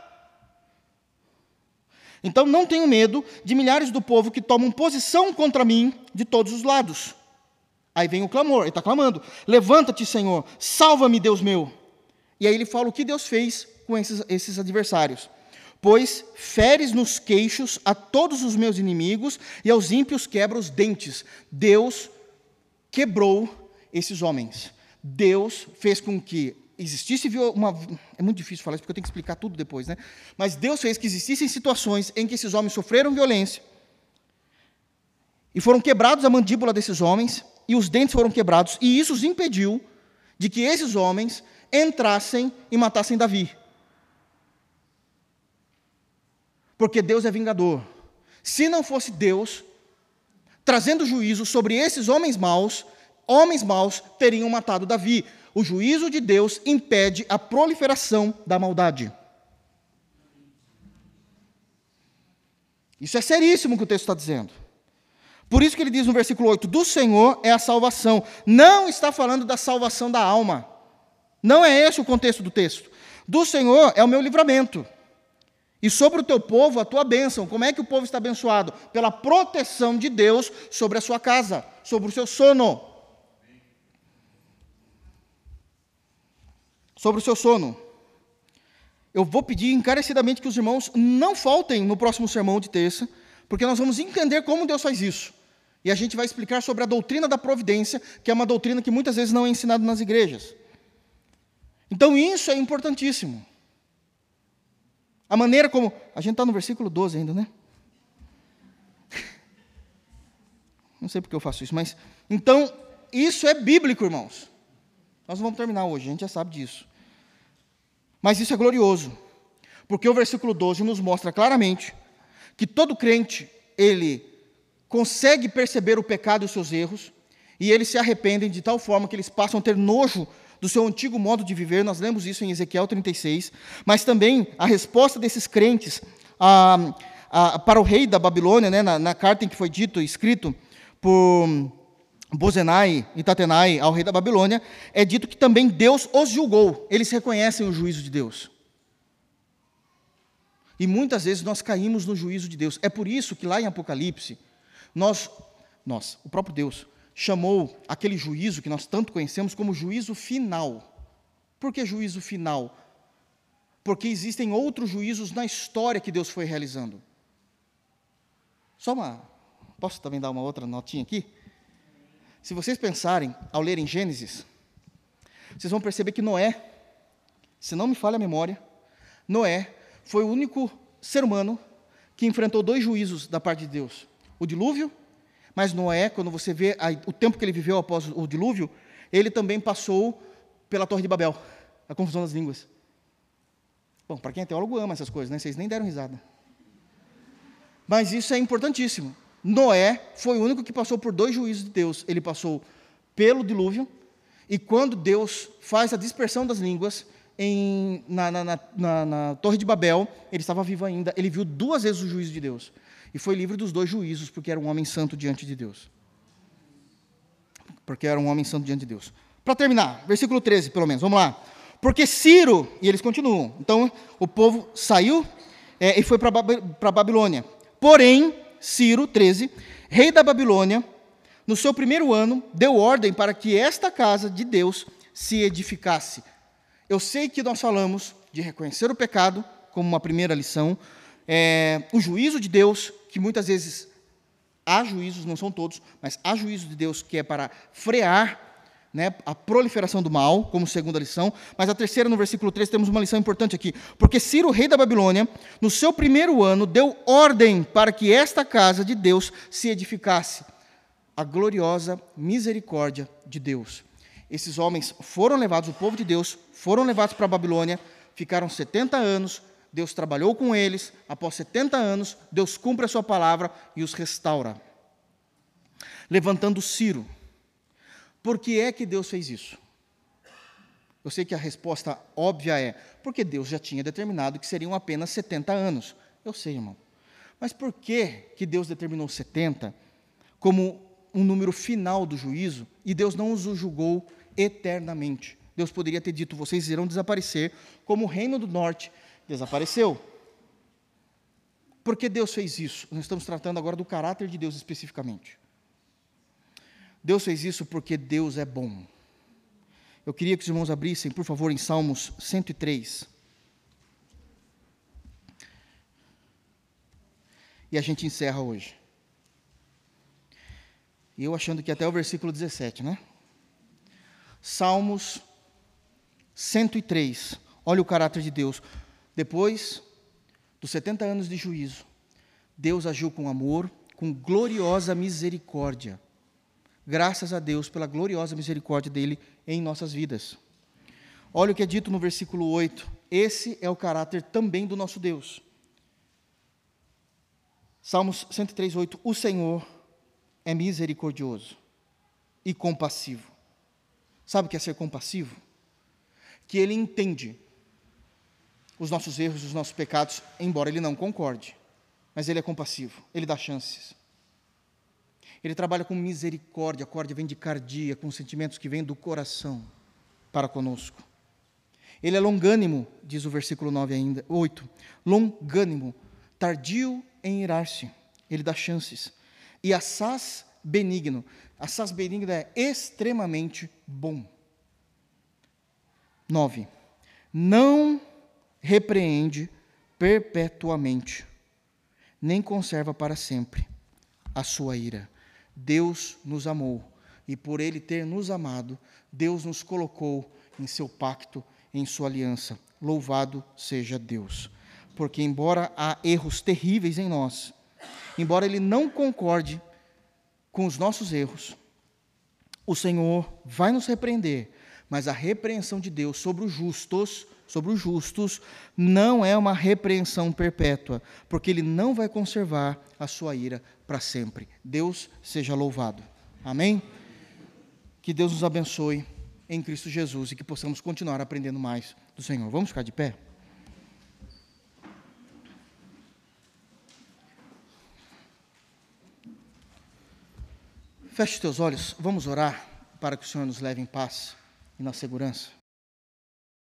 Então não tenho medo de milhares do povo que tomam posição contra mim de todos os lados. Aí vem o clamor, ele está clamando: Levanta-te, Senhor, salva-me, Deus meu. E aí ele fala o que Deus fez com esses, esses adversários. Pois feres nos queixos a todos os meus inimigos e aos ímpios quebra os dentes. Deus quebrou esses homens. Deus fez com que existisse uma. É muito difícil falar isso porque eu tenho que explicar tudo depois, né? Mas Deus fez que existissem situações em que esses homens sofreram violência e foram quebrados a mandíbula desses homens e os dentes foram quebrados, e isso os impediu de que esses homens entrassem e matassem Davi. Porque Deus é vingador. Se não fosse Deus trazendo juízo sobre esses homens maus, homens maus teriam matado Davi. O juízo de Deus impede a proliferação da maldade. Isso é seríssimo que o texto está dizendo. Por isso que ele diz no versículo 8: Do Senhor é a salvação. Não está falando da salvação da alma. Não é esse o contexto do texto. Do Senhor é o meu livramento. E sobre o teu povo, a tua bênção. Como é que o povo está abençoado? Pela proteção de Deus sobre a sua casa, sobre o seu sono. Sobre o seu sono. Eu vou pedir encarecidamente que os irmãos não faltem no próximo sermão de terça, porque nós vamos entender como Deus faz isso. E a gente vai explicar sobre a doutrina da providência, que é uma doutrina que muitas vezes não é ensinada nas igrejas. Então isso é importantíssimo. A maneira como. A gente está no versículo 12 ainda, né? Não sei porque eu faço isso, mas. Então, isso é bíblico, irmãos. Nós vamos terminar hoje, a gente já sabe disso. Mas isso é glorioso. Porque o versículo 12 nos mostra claramente que todo crente, ele consegue perceber o pecado e os seus erros, e eles se arrependem de tal forma que eles passam a ter nojo do seu antigo modo de viver, nós lemos isso em Ezequiel 36, mas também a resposta desses crentes a, a, para o rei da Babilônia, né, na, na, carta em que foi dito, escrito por Bozenai e Tatenai ao rei da Babilônia, é dito que também Deus os julgou, eles reconhecem o juízo de Deus. E muitas vezes nós caímos no juízo de Deus. É por isso que lá em Apocalipse, nós, nós, o próprio Deus, chamou aquele juízo que nós tanto conhecemos como juízo final. Por que juízo final? Porque existem outros juízos na história que Deus foi realizando. Só uma. Posso também dar uma outra notinha aqui? Se vocês pensarem, ao lerem Gênesis, vocês vão perceber que Noé, se não me falha a memória, Noé foi o único ser humano que enfrentou dois juízos da parte de Deus: o dilúvio mas Noé, quando você vê a, o tempo que ele viveu após o dilúvio, ele também passou pela Torre de Babel, a confusão das línguas. Bom, para quem é teólogo ama essas coisas, né? Vocês nem deram risada. Mas isso é importantíssimo. Noé foi o único que passou por dois juízos de Deus. Ele passou pelo dilúvio E quando Deus faz a dispersão das línguas em, na, na, na, na, Torre de Babel, ele estava vivo ainda, ele viu duas vezes o juízo de Deus. E foi livre dos dois juízos, porque era um homem santo diante de Deus. Porque era um homem santo diante de Deus. Para terminar, versículo 13, pelo menos, vamos lá. Porque Ciro, e eles continuam, então o povo saiu é, e foi para a Babilônia. Porém, Ciro, 13, rei da Babilônia, no seu primeiro ano, deu ordem para que esta casa de Deus se edificasse. Eu sei que nós falamos de reconhecer o pecado como uma primeira lição, é, o juízo de Deus, que muitas vezes há juízos, não são todos, mas há juízo de Deus que é para frear né, a proliferação do mal, como segunda lição. Mas a terceira, no versículo 3, temos uma lição importante aqui. Porque Ciro, rei da Babilônia, no seu primeiro ano, deu ordem para que esta casa de Deus se edificasse. A gloriosa misericórdia de Deus. Esses homens foram levados, o povo de Deus, foram levados para a Babilônia, ficaram 70 anos, Deus trabalhou com eles, após 70 anos, Deus cumpre a sua palavra e os restaura. Levantando Ciro, por que é que Deus fez isso? Eu sei que a resposta óbvia é porque Deus já tinha determinado que seriam apenas 70 anos. Eu sei, irmão. Mas por que, que Deus determinou 70 como um número final do juízo e Deus não os julgou eternamente? Deus poderia ter dito: vocês irão desaparecer, como o reino do norte desapareceu. Por que Deus fez isso? Nós estamos tratando agora do caráter de Deus especificamente. Deus fez isso porque Deus é bom. Eu queria que os irmãos abrissem, por favor, em Salmos 103. E a gente encerra hoje. E eu achando que até o versículo 17, né? Salmos 103. Olha o caráter de Deus. Depois dos 70 anos de juízo, Deus agiu com amor, com gloriosa misericórdia Graças a Deus pela gloriosa misericórdia dele em nossas vidas. Olha o que é dito no versículo 8. Esse é o caráter também do nosso Deus. Salmos 103, 8. O Senhor é misericordioso e compassivo. Sabe o que é ser compassivo? Que ele entende os nossos erros, os nossos pecados, embora ele não concorde. Mas ele é compassivo, ele dá chances. Ele trabalha com misericórdia, a corda vem de cardia, com sentimentos que vêm do coração para conosco. Ele é longânimo, diz o versículo 9 ainda, 8. Longânimo, tardio em irar-se. Ele dá chances. E assaz benigno. Assaz benigno é extremamente bom. 9. Não repreende perpetuamente, nem conserva para sempre a sua ira. Deus nos amou e por ele ter nos amado, Deus nos colocou em seu pacto, em sua aliança. Louvado seja Deus. Porque embora há erros terríveis em nós, embora ele não concorde com os nossos erros, o Senhor vai nos repreender, mas a repreensão de Deus sobre os justos sobre os justos não é uma repreensão perpétua, porque ele não vai conservar a sua ira para sempre. Deus seja louvado. Amém? Que Deus nos abençoe em Cristo Jesus e que possamos continuar aprendendo mais do Senhor. Vamos ficar de pé? Feche os teus olhos, vamos orar para que o Senhor nos leve em paz e na segurança.